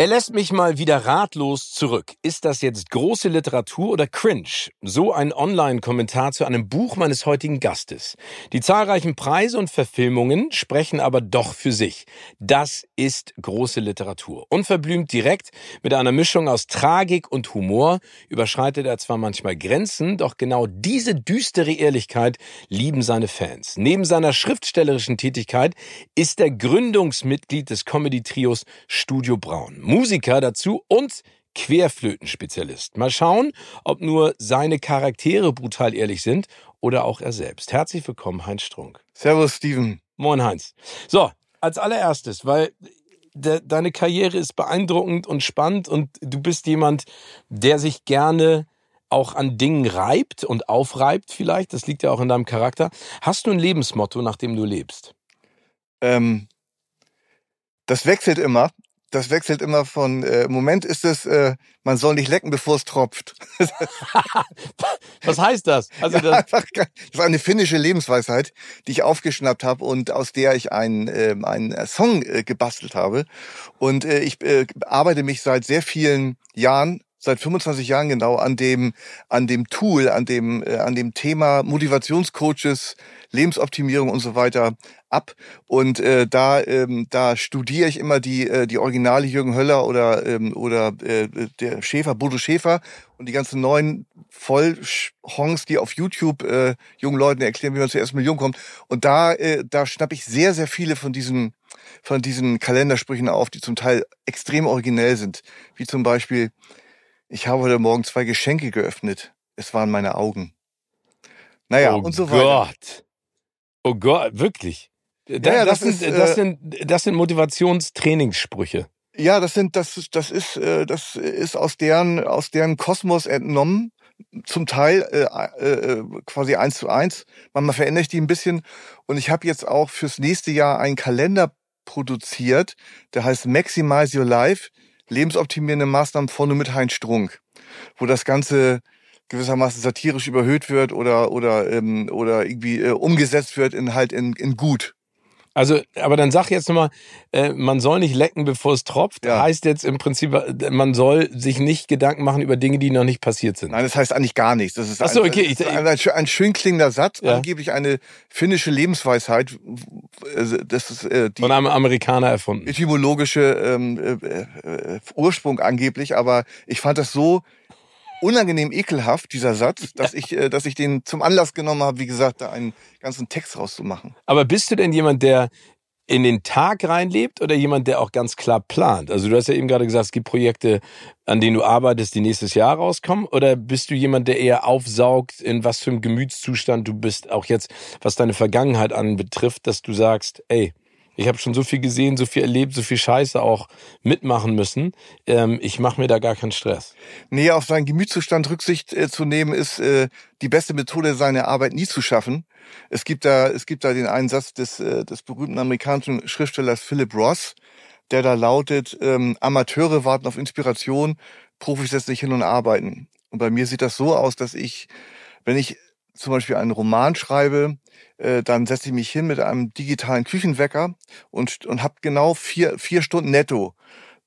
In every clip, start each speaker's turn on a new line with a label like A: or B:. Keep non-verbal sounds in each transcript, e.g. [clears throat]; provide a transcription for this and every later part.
A: Er lässt mich mal wieder ratlos zurück. Ist das jetzt große Literatur oder Cringe? So ein Online-Kommentar zu einem Buch meines heutigen Gastes. Die zahlreichen Preise und Verfilmungen sprechen aber doch für sich. Das ist große Literatur. Unverblümt direkt mit einer Mischung aus Tragik und Humor überschreitet er zwar manchmal Grenzen, doch genau diese düstere Ehrlichkeit lieben seine Fans. Neben seiner schriftstellerischen Tätigkeit ist er Gründungsmitglied des Comedy-Trios Studio Braun. Musiker dazu und Querflötenspezialist. Mal schauen, ob nur seine Charaktere brutal ehrlich sind oder auch er selbst. Herzlich willkommen, Heinz Strunk.
B: Servus, Steven.
A: Moin, Heinz. So, als allererstes, weil de deine Karriere ist beeindruckend und spannend und du bist jemand, der sich gerne auch an Dingen reibt und aufreibt vielleicht. Das liegt ja auch in deinem Charakter. Hast du ein Lebensmotto, nach dem du lebst?
B: Ähm, das wechselt immer das wechselt immer von, äh, im Moment ist es, äh, man soll nicht lecken, bevor es tropft. [laughs]
A: Was heißt das?
B: Also ja, das, einfach, das ist eine finnische Lebensweisheit, die ich aufgeschnappt habe und aus der ich einen, äh, einen Song äh, gebastelt habe. Und äh, ich äh, arbeite mich seit sehr vielen Jahren seit 25 Jahren genau an dem an dem Tool, an dem äh, an dem Thema Motivationscoaches, Lebensoptimierung und so weiter ab. Und äh, da ähm, da studiere ich immer die äh, die Originale Jürgen Höller oder ähm, oder äh, der Schäfer Bodo Schäfer und die ganzen neuen Vollhongs, die auf YouTube äh, jungen Leuten erklären, wie man zur ersten Million kommt. Und da äh, da schnapp ich sehr sehr viele von diesen von diesen Kalendersprüchen auf, die zum Teil extrem originell sind, wie zum Beispiel ich habe heute Morgen zwei Geschenke geöffnet. Es waren meine Augen. Naja, oh und so weiter.
A: Gott. Oh Gott, wirklich. Da, ja, das, das, sind, ist, das, äh, sind, das sind Motivationstrainingssprüche.
B: Ja, das sind, das, das ist, äh, das ist aus deren, aus deren Kosmos entnommen. Zum Teil äh, äh, quasi eins zu eins. Manchmal verändere ich die ein bisschen. Und ich habe jetzt auch fürs nächste Jahr einen Kalender produziert, der heißt Maximize Your Life lebensoptimierende Maßnahmen vorne mit Heinz Strunk, wo das Ganze gewissermaßen satirisch überhöht wird oder oder ähm, oder irgendwie äh, umgesetzt wird in halt in, in gut.
A: Also, aber dann sag jetzt nochmal, äh, man soll nicht lecken, bevor es tropft. Ja. Heißt jetzt im Prinzip, äh, man soll sich nicht Gedanken machen über Dinge, die noch nicht passiert sind.
B: Nein, das heißt eigentlich gar nichts. Das ist,
A: Ach so, okay.
B: ein, ein, ein, ein, schön klingender Satz, ja. angeblich eine finnische Lebensweisheit. Das ist äh,
A: die von einem Amerikaner erfunden.
B: Etymologische ähm, äh, äh, Ursprung angeblich, aber ich fand das so unangenehm ekelhaft, dieser Satz, dass ich, äh, dass ich den zum Anlass genommen habe, wie gesagt, da einen ganzen Text rauszumachen.
A: Aber bist du denn jemand, der in den Tag reinlebt oder jemand, der auch ganz klar plant? Also du hast ja eben gerade gesagt, es gibt Projekte, an denen du arbeitest, die nächstes Jahr rauskommen. Oder bist du jemand, der eher aufsaugt, in was für einem Gemütszustand du bist, auch jetzt, was deine Vergangenheit anbetrifft, dass du sagst, ey, ich habe schon so viel gesehen, so viel erlebt, so viel Scheiße auch mitmachen müssen. Ähm, ich mache mir da gar keinen Stress.
B: Nee, auf seinen Gemütszustand Rücksicht äh, zu nehmen, ist äh, die beste Methode, seine Arbeit nie zu schaffen. Es gibt da, es gibt da den einen Satz des, äh, des berühmten amerikanischen Schriftstellers Philip Ross, der da lautet, ähm, Amateure warten auf Inspiration, Profis setzen sich hin und arbeiten. Und bei mir sieht das so aus, dass ich, wenn ich zum Beispiel einen Roman schreibe, äh, dann setze ich mich hin mit einem digitalen Küchenwecker und, und habe genau vier, vier Stunden netto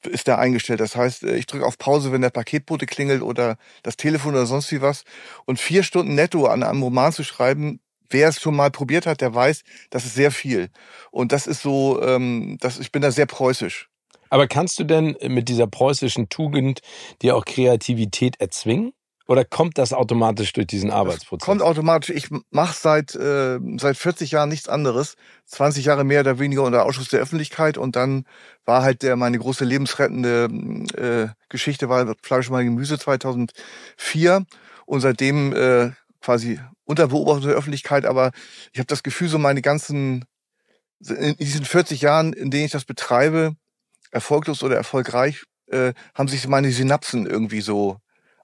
B: ist der eingestellt. Das heißt, äh, ich drücke auf Pause, wenn der Paketbote klingelt oder das Telefon oder sonst wie was. Und vier Stunden netto an einem Roman zu schreiben, wer es schon mal probiert hat, der weiß, das ist sehr viel. Und das ist so, ähm, das, ich bin da sehr preußisch.
A: Aber kannst du denn mit dieser preußischen Tugend dir auch Kreativität erzwingen? Oder kommt das automatisch durch diesen Arbeitsprozess?
B: Kommt automatisch. Ich mache seit äh, seit 40 Jahren nichts anderes. 20 Jahre mehr oder weniger unter Ausschuss der Öffentlichkeit und dann war halt der meine große lebensrettende äh, Geschichte war Fleisch und Gemüse 2004 und seitdem äh, quasi unter Beobachtung der Öffentlichkeit. Aber ich habe das Gefühl, so meine ganzen in diesen 40 Jahren, in denen ich das betreibe, erfolglos oder erfolgreich, äh, haben sich meine Synapsen irgendwie so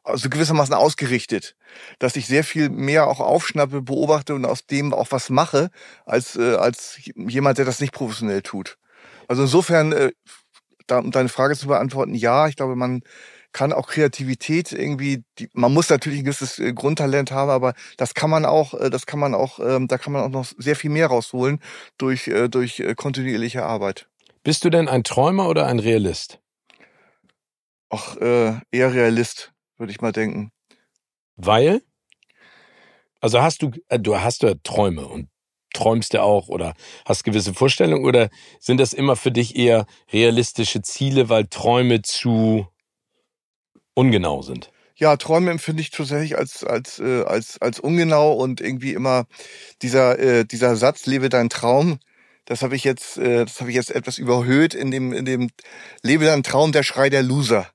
B: also gewissermaßen ausgerichtet, dass ich sehr viel mehr auch aufschnappe, beobachte und aus dem auch was mache, als, äh, als jemand, der das nicht professionell tut. Also insofern, äh, da, um deine Frage zu beantworten, ja, ich glaube, man kann auch Kreativität irgendwie, die, man muss natürlich ein gewisses äh, Grundtalent haben, aber das kann man auch, äh, das kann man auch, ähm, da kann man auch noch sehr viel mehr rausholen durch, äh, durch kontinuierliche Arbeit.
A: Bist du denn ein Träumer oder ein Realist?
B: Ach, äh, eher Realist würde ich mal denken.
A: Weil? Also hast du, äh, du hast ja Träume und träumst ja auch oder hast gewisse Vorstellungen oder sind das immer für dich eher realistische Ziele, weil Träume zu ungenau sind?
B: Ja, Träume empfinde ich tatsächlich als als äh, als als ungenau und irgendwie immer dieser äh, dieser Satz lebe dein Traum. Das habe ich jetzt äh, das habe ich jetzt etwas überhöht in dem in dem lebe dein Traum der Schrei der Loser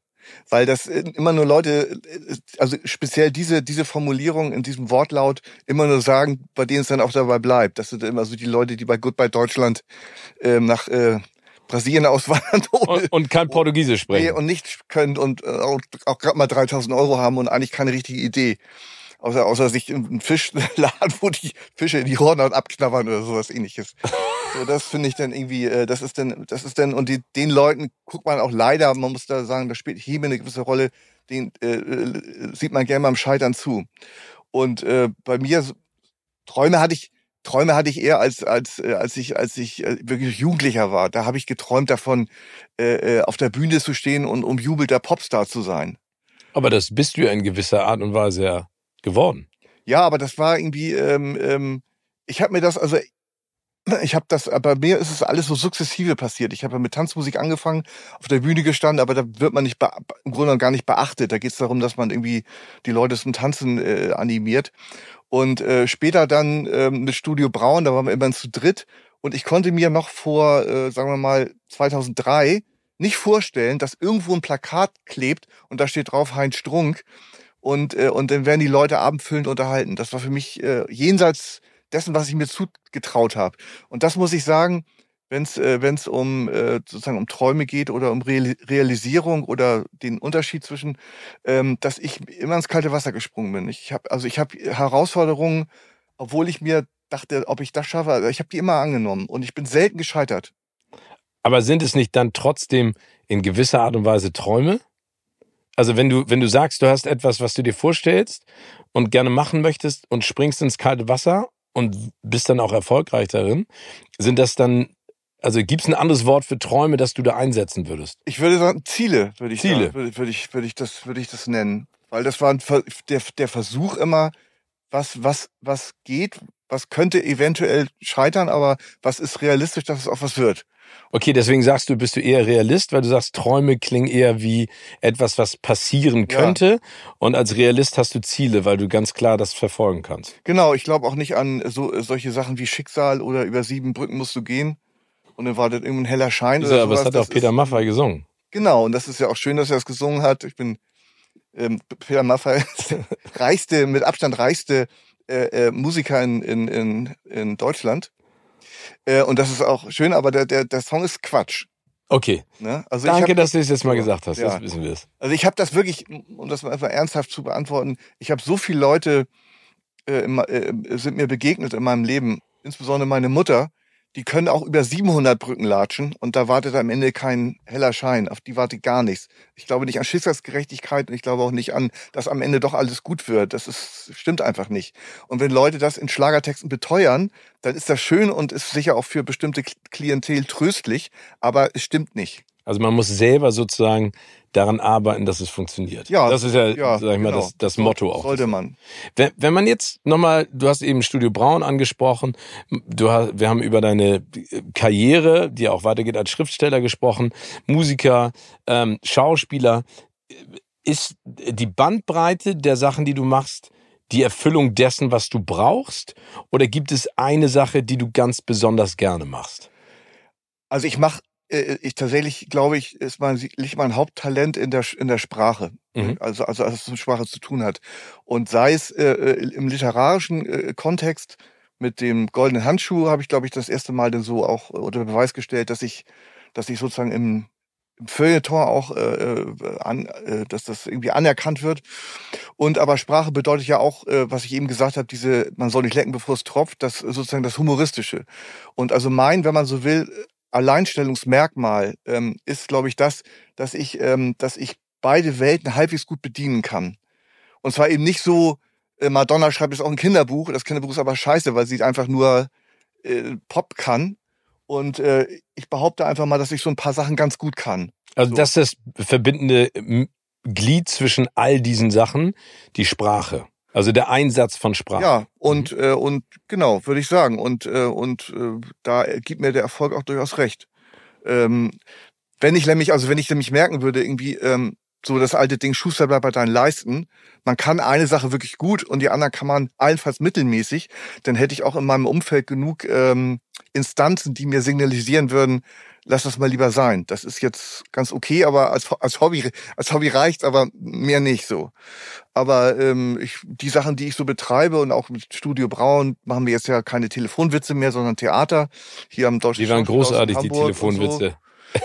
B: weil das äh, immer nur Leute, äh, also speziell diese, diese Formulierung in diesem Wortlaut immer nur sagen, bei denen es dann auch dabei bleibt. Das sind immer so die Leute, die bei Goodbye Deutschland ähm, nach äh, Brasilien auswandern [laughs]
A: und, und kein Portugiesisch sprechen. Nee,
B: und nicht können und äh, auch, auch gerade mal 3000 Euro haben und eigentlich keine richtige Idee außer, außer sich einen Fischladen, [laughs] wo die Fische in die Hornhaut abknabbern oder sowas ähnliches. So, das finde ich dann irgendwie, äh, das ist dann, das ist dann, und die, den Leuten guckt man auch leider, man muss da sagen, da spielt Chemie eine gewisse Rolle, den äh, äh, sieht man gerne beim Scheitern zu. Und äh, bei mir, Träume hatte ich, Träume hatte ich eher als als äh, als ich als ich äh, wirklich Jugendlicher war. Da habe ich geträumt davon, äh, auf der Bühne zu stehen und umjubelter Popstar zu sein.
A: Aber das bist du ja in gewisser Art und Weise ja geworden.
B: Ja, aber das war irgendwie, ähm, ähm, ich habe mir das, also ich habe das, bei mir ist es alles so sukzessive passiert. Ich habe mit Tanzmusik angefangen, auf der Bühne gestanden, aber da wird man nicht im Grunde gar nicht beachtet. Da geht es darum, dass man irgendwie die Leute zum Tanzen äh, animiert. Und äh, später dann ähm, mit Studio Braun, da waren wir immer zu dritt. Und ich konnte mir noch vor, äh, sagen wir mal, 2003 nicht vorstellen, dass irgendwo ein Plakat klebt und da steht drauf Heinz Strunk und, äh, und dann werden die Leute abendfüllend unterhalten. Das war für mich äh, jenseits dessen, was ich mir zugetraut habe. Und das muss ich sagen, wenn es äh, wenn's um äh, sozusagen um Träume geht oder um Real Realisierung oder den Unterschied zwischen, ähm, dass ich immer ins kalte Wasser gesprungen bin. Ich habe also ich habe Herausforderungen, obwohl ich mir dachte, ob ich das schaffe, also ich habe die immer angenommen und ich bin selten gescheitert.
A: Aber sind es nicht dann trotzdem in gewisser Art und Weise Träume? Also wenn du, wenn du sagst, du hast etwas, was du dir vorstellst und gerne machen möchtest und springst ins kalte Wasser und bist dann auch erfolgreich darin, sind das dann, also gibt es ein anderes Wort für Träume, das du da einsetzen würdest?
B: Ich würde sagen, Ziele, würde ich Ziele. sagen, würde, würde ich, würde ich das, würde ich das nennen. Weil das war ein, der, der Versuch immer, was, was, was geht, was könnte eventuell scheitern, aber was ist realistisch, dass es auch was wird.
A: Okay, deswegen sagst du, bist du eher Realist, weil du sagst, Träume klingen eher wie etwas, was passieren könnte. Ja. Und als Realist hast du Ziele, weil du ganz klar das verfolgen kannst.
B: Genau, ich glaube auch nicht an so solche Sachen wie Schicksal oder über sieben Brücken musst du gehen. Und dann war das irgendein heller Schein.
A: Ja, aber das hat auch Peter Maffay gesungen.
B: Genau, und das ist ja auch schön, dass er das gesungen hat. Ich bin ähm, Peter Maffay, [laughs] reichste, mit Abstand reichste äh, äh, Musiker in, in, in, in Deutschland. Äh, und das ist auch schön, aber der, der, der Song ist Quatsch.
A: Okay. Ne? Also Danke, hab, dass du es jetzt mal gesagt hast. Ja. Jetzt wissen wir es.
B: Also ich habe das wirklich, um das mal einfach ernsthaft zu beantworten, ich habe so viele Leute äh, immer, äh, sind mir begegnet in meinem Leben, insbesondere meine Mutter, die können auch über 700 Brücken latschen und da wartet am Ende kein heller Schein. Auf die wartet gar nichts. Ich glaube nicht an Schicksalsgerechtigkeit und ich glaube auch nicht an, dass am Ende doch alles gut wird. Das ist, stimmt einfach nicht. Und wenn Leute das in Schlagertexten beteuern, dann ist das schön und ist sicher auch für bestimmte Klientel tröstlich, aber es stimmt nicht.
A: Also man muss selber sozusagen daran arbeiten, dass es funktioniert. Ja, das ist ja, ja sag ich mal, genau. das, das Motto auch.
B: Sollte man.
A: Wenn, wenn man jetzt nochmal, du hast eben Studio Braun angesprochen, du hast, wir haben über deine Karriere, die auch weitergeht als Schriftsteller gesprochen, Musiker, ähm, Schauspieler. Ist die Bandbreite der Sachen, die du machst, die Erfüllung dessen, was du brauchst? Oder gibt es eine Sache, die du ganz besonders gerne machst?
B: Also ich mache äh, ich tatsächlich glaube ich, ist mein, liegt mein Haupttalent in der, in der Sprache. Mhm. Also, also, als es mit Sprache zu tun hat. Und sei es äh, äh, im literarischen äh, Kontext mit dem goldenen Handschuh habe ich, glaube ich, das erste Mal dann so auch unter Beweis gestellt, dass ich, dass ich sozusagen im im Feuilleton auch, äh, äh, an, äh, dass das irgendwie anerkannt wird. Und aber Sprache bedeutet ja auch, äh, was ich eben gesagt habe, diese, man soll nicht lecken, bevor es tropft, das sozusagen das Humoristische. Und also mein, wenn man so will, Alleinstellungsmerkmal ähm, ist, glaube ich, das, dass ich, ähm, dass ich beide Welten halbwegs gut bedienen kann. Und zwar eben nicht so, äh, Madonna schreibt jetzt auch ein Kinderbuch, das Kinderbuch ist aber scheiße, weil sie einfach nur äh, Pop kann. Und äh, ich behaupte einfach mal, dass ich so ein paar Sachen ganz gut kann.
A: Also
B: so.
A: das ist das verbindende Glied zwischen all diesen Sachen, die Sprache. Also der Einsatz von Sprache.
B: Ja, und mhm. äh, und genau, würde ich sagen. Und äh, und äh, da gibt mir der Erfolg auch durchaus recht. Ähm, wenn ich nämlich, also wenn ich nämlich merken würde, irgendwie ähm, so das alte Ding, Schuster bleibt bei deinen Leisten. Man kann eine Sache wirklich gut und die andere kann man allenfalls mittelmäßig. Dann hätte ich auch in meinem Umfeld genug ähm, Instanzen, die mir signalisieren würden, lass das mal lieber sein. Das ist jetzt ganz okay, aber als, als Hobby, als Hobby reicht's, aber mehr nicht so. Aber ähm, ich, die Sachen, die ich so betreibe und auch mit Studio Braun machen wir jetzt ja keine Telefonwitze mehr, sondern Theater. Hier am Deutschen
A: Die waren großartig, die Telefonwitze.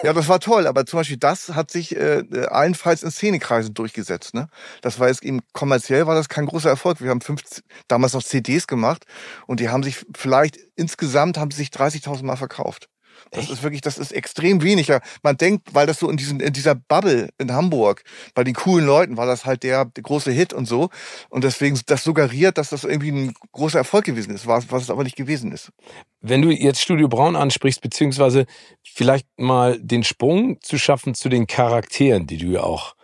B: Ja, das war toll, aber zum Beispiel das hat sich äh, allenfalls in Szenekreisen durchgesetzt. Ne? Das war jetzt eben kommerziell war das kein großer Erfolg. Wir haben fünf, damals noch CDs gemacht und die haben sich vielleicht insgesamt haben sich 30.000 Mal verkauft. Das Echt? ist wirklich, das ist extrem wenig. Man denkt, weil das so in, diesen, in dieser Bubble in Hamburg, bei den coolen Leuten war das halt der, der große Hit und so. Und deswegen das suggeriert, dass das irgendwie ein großer Erfolg gewesen ist, was, was es aber nicht gewesen ist.
A: Wenn du jetzt Studio Braun ansprichst, beziehungsweise vielleicht mal den Sprung zu schaffen zu den Charakteren, die du ja auch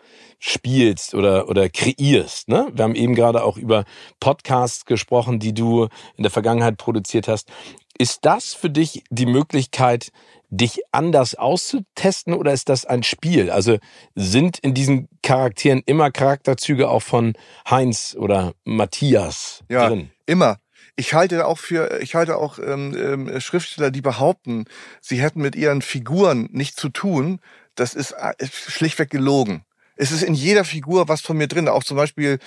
A: spielst oder, oder kreierst. Ne? Wir haben eben gerade auch über Podcasts gesprochen, die du in der Vergangenheit produziert hast. Ist das für dich die Möglichkeit, dich anders auszutesten oder ist das ein Spiel? Also sind in diesen Charakteren immer Charakterzüge auch von Heinz oder Matthias
B: ja,
A: drin?
B: Immer. Ich halte auch für, ich halte auch ähm, ähm, Schriftsteller, die behaupten, sie hätten mit ihren Figuren nichts zu tun. Das ist, äh, ist schlichtweg gelogen. Es ist in jeder Figur was von mir drin. Auch zum Beispiel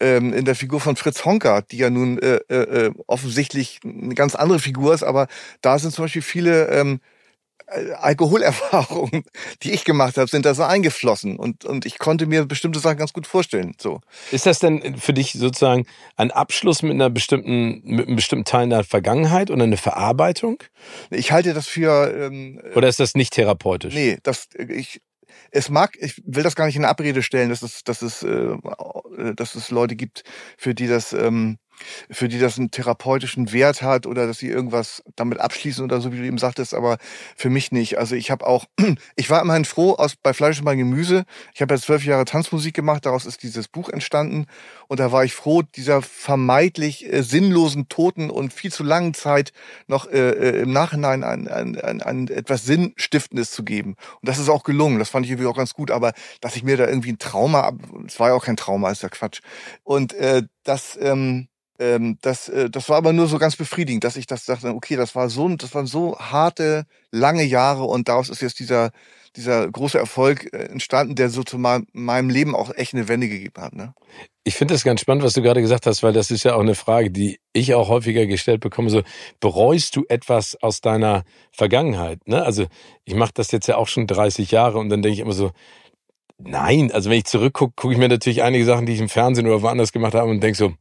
B: ähm, in der Figur von Fritz Honka, die ja nun äh, äh, äh offensichtlich eine ganz andere Figur ist, aber da sind zum Beispiel viele ähm, äh, Alkoholerfahrungen, [laughs] die ich gemacht habe, sind da so eingeflossen und und ich konnte mir bestimmte Sachen ganz gut vorstellen. So
A: ist das denn für dich sozusagen ein Abschluss mit einer bestimmten mit einem bestimmten Teil der Vergangenheit oder eine Verarbeitung?
B: Ich halte das für ähm,
A: oder ist das nicht therapeutisch?
B: Nee, das ich es mag, ich will das gar nicht in Abrede stellen, dass es, dass es, äh, dass es Leute gibt, für die das ähm, für die das einen therapeutischen Wert hat oder dass sie irgendwas damit abschließen oder so, wie du eben sagtest, aber für mich nicht. Also ich habe auch, [clears throat] ich war immerhin froh aus bei Fleisch und bei Gemüse. Ich habe ja zwölf Jahre Tanzmusik gemacht, daraus ist dieses Buch entstanden und da war ich froh, dieser vermeintlich äh, sinnlosen, toten und viel zu langen Zeit noch äh, äh, im Nachhinein ein, ein, ein, ein etwas Sinnstiftendes zu geben. Und das ist auch gelungen. Das fand ich irgendwie auch ganz gut. Aber dass ich mir da irgendwie ein Trauma, es war ja auch kein Trauma, ist ja Quatsch. Und äh, das ähm, ähm, das, äh, das war aber nur so ganz befriedigend, dass ich das dachte, okay, das war so, das waren so harte, lange Jahre und daraus ist jetzt dieser, dieser große Erfolg äh, entstanden, der so zu meinem Leben auch echt eine Wende gegeben hat. Ne?
A: Ich finde das ganz spannend, was du gerade gesagt hast, weil das ist ja auch eine Frage, die ich auch häufiger gestellt bekomme. So, bereust du etwas aus deiner Vergangenheit? Ne? Also ich mache das jetzt ja auch schon 30 Jahre und dann denke ich immer so, Nein, also wenn ich zurückgucke, gucke ich mir natürlich einige Sachen, die ich im Fernsehen oder woanders gemacht habe und denke so,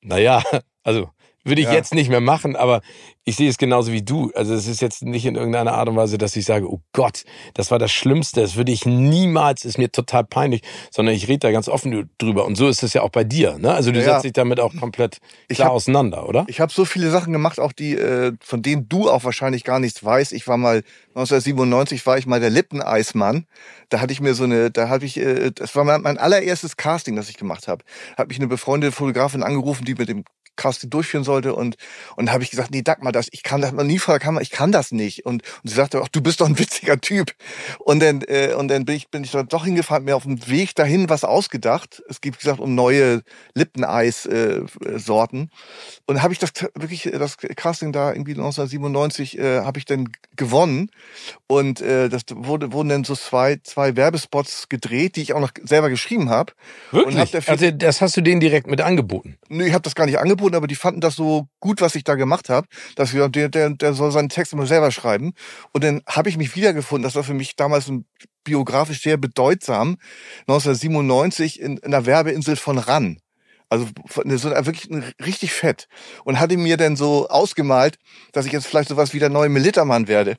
A: naja, [laughs] also würde ich ja. jetzt nicht mehr machen, aber ich sehe es genauso wie du. Also es ist jetzt nicht in irgendeiner Art und Weise, dass ich sage, oh Gott, das war das Schlimmste, das würde ich niemals, ist mir total peinlich, sondern ich rede da ganz offen drüber. Und so ist es ja auch bei dir. Ne? Also du ja, setzt dich damit auch komplett klar hab, auseinander, oder?
B: Ich habe so viele Sachen gemacht, auch die, äh, von denen du auch wahrscheinlich gar nichts weißt. Ich war mal 1997 war ich mal der Lippeneismann. Da hatte ich mir so eine, da habe ich, äh, das war mein, mein allererstes Casting, das ich gemacht habe. Habe mich eine befreundete Fotografin angerufen, die mit dem Casting durchführen sollte und und habe ich gesagt, nee, Dagmar, das ich kann das mal nie vor der Kamera, ich kann das nicht und, und sie sagte, ach, du bist doch ein witziger Typ und dann äh, und dann bin ich bin ich dort doch hingefahren, mir auf dem Weg dahin was ausgedacht. Es wie gesagt um neue Lippeneis äh, Sorten und habe ich das wirklich das Casting da irgendwie 1997 äh, habe ich dann gewonnen und äh, das wurde wurden dann so zwei zwei Werbespots gedreht, die ich auch noch selber geschrieben habe.
A: Wirklich? Hab also das hast du denen direkt mit angeboten?
B: Nö, ich habe das gar nicht angeboten wurden, aber die fanden das so gut, was ich da gemacht habe, dass wir der, der, der soll seinen Text immer selber schreiben. Und dann habe ich mich wiedergefunden. Das war für mich damals ein biografisch sehr bedeutsam. 1997 in, in der Werbeinsel von Ran. Also so wirklich richtig fett. Und hatte mir dann so ausgemalt, dass ich jetzt vielleicht sowas wie der neue Militermann werde.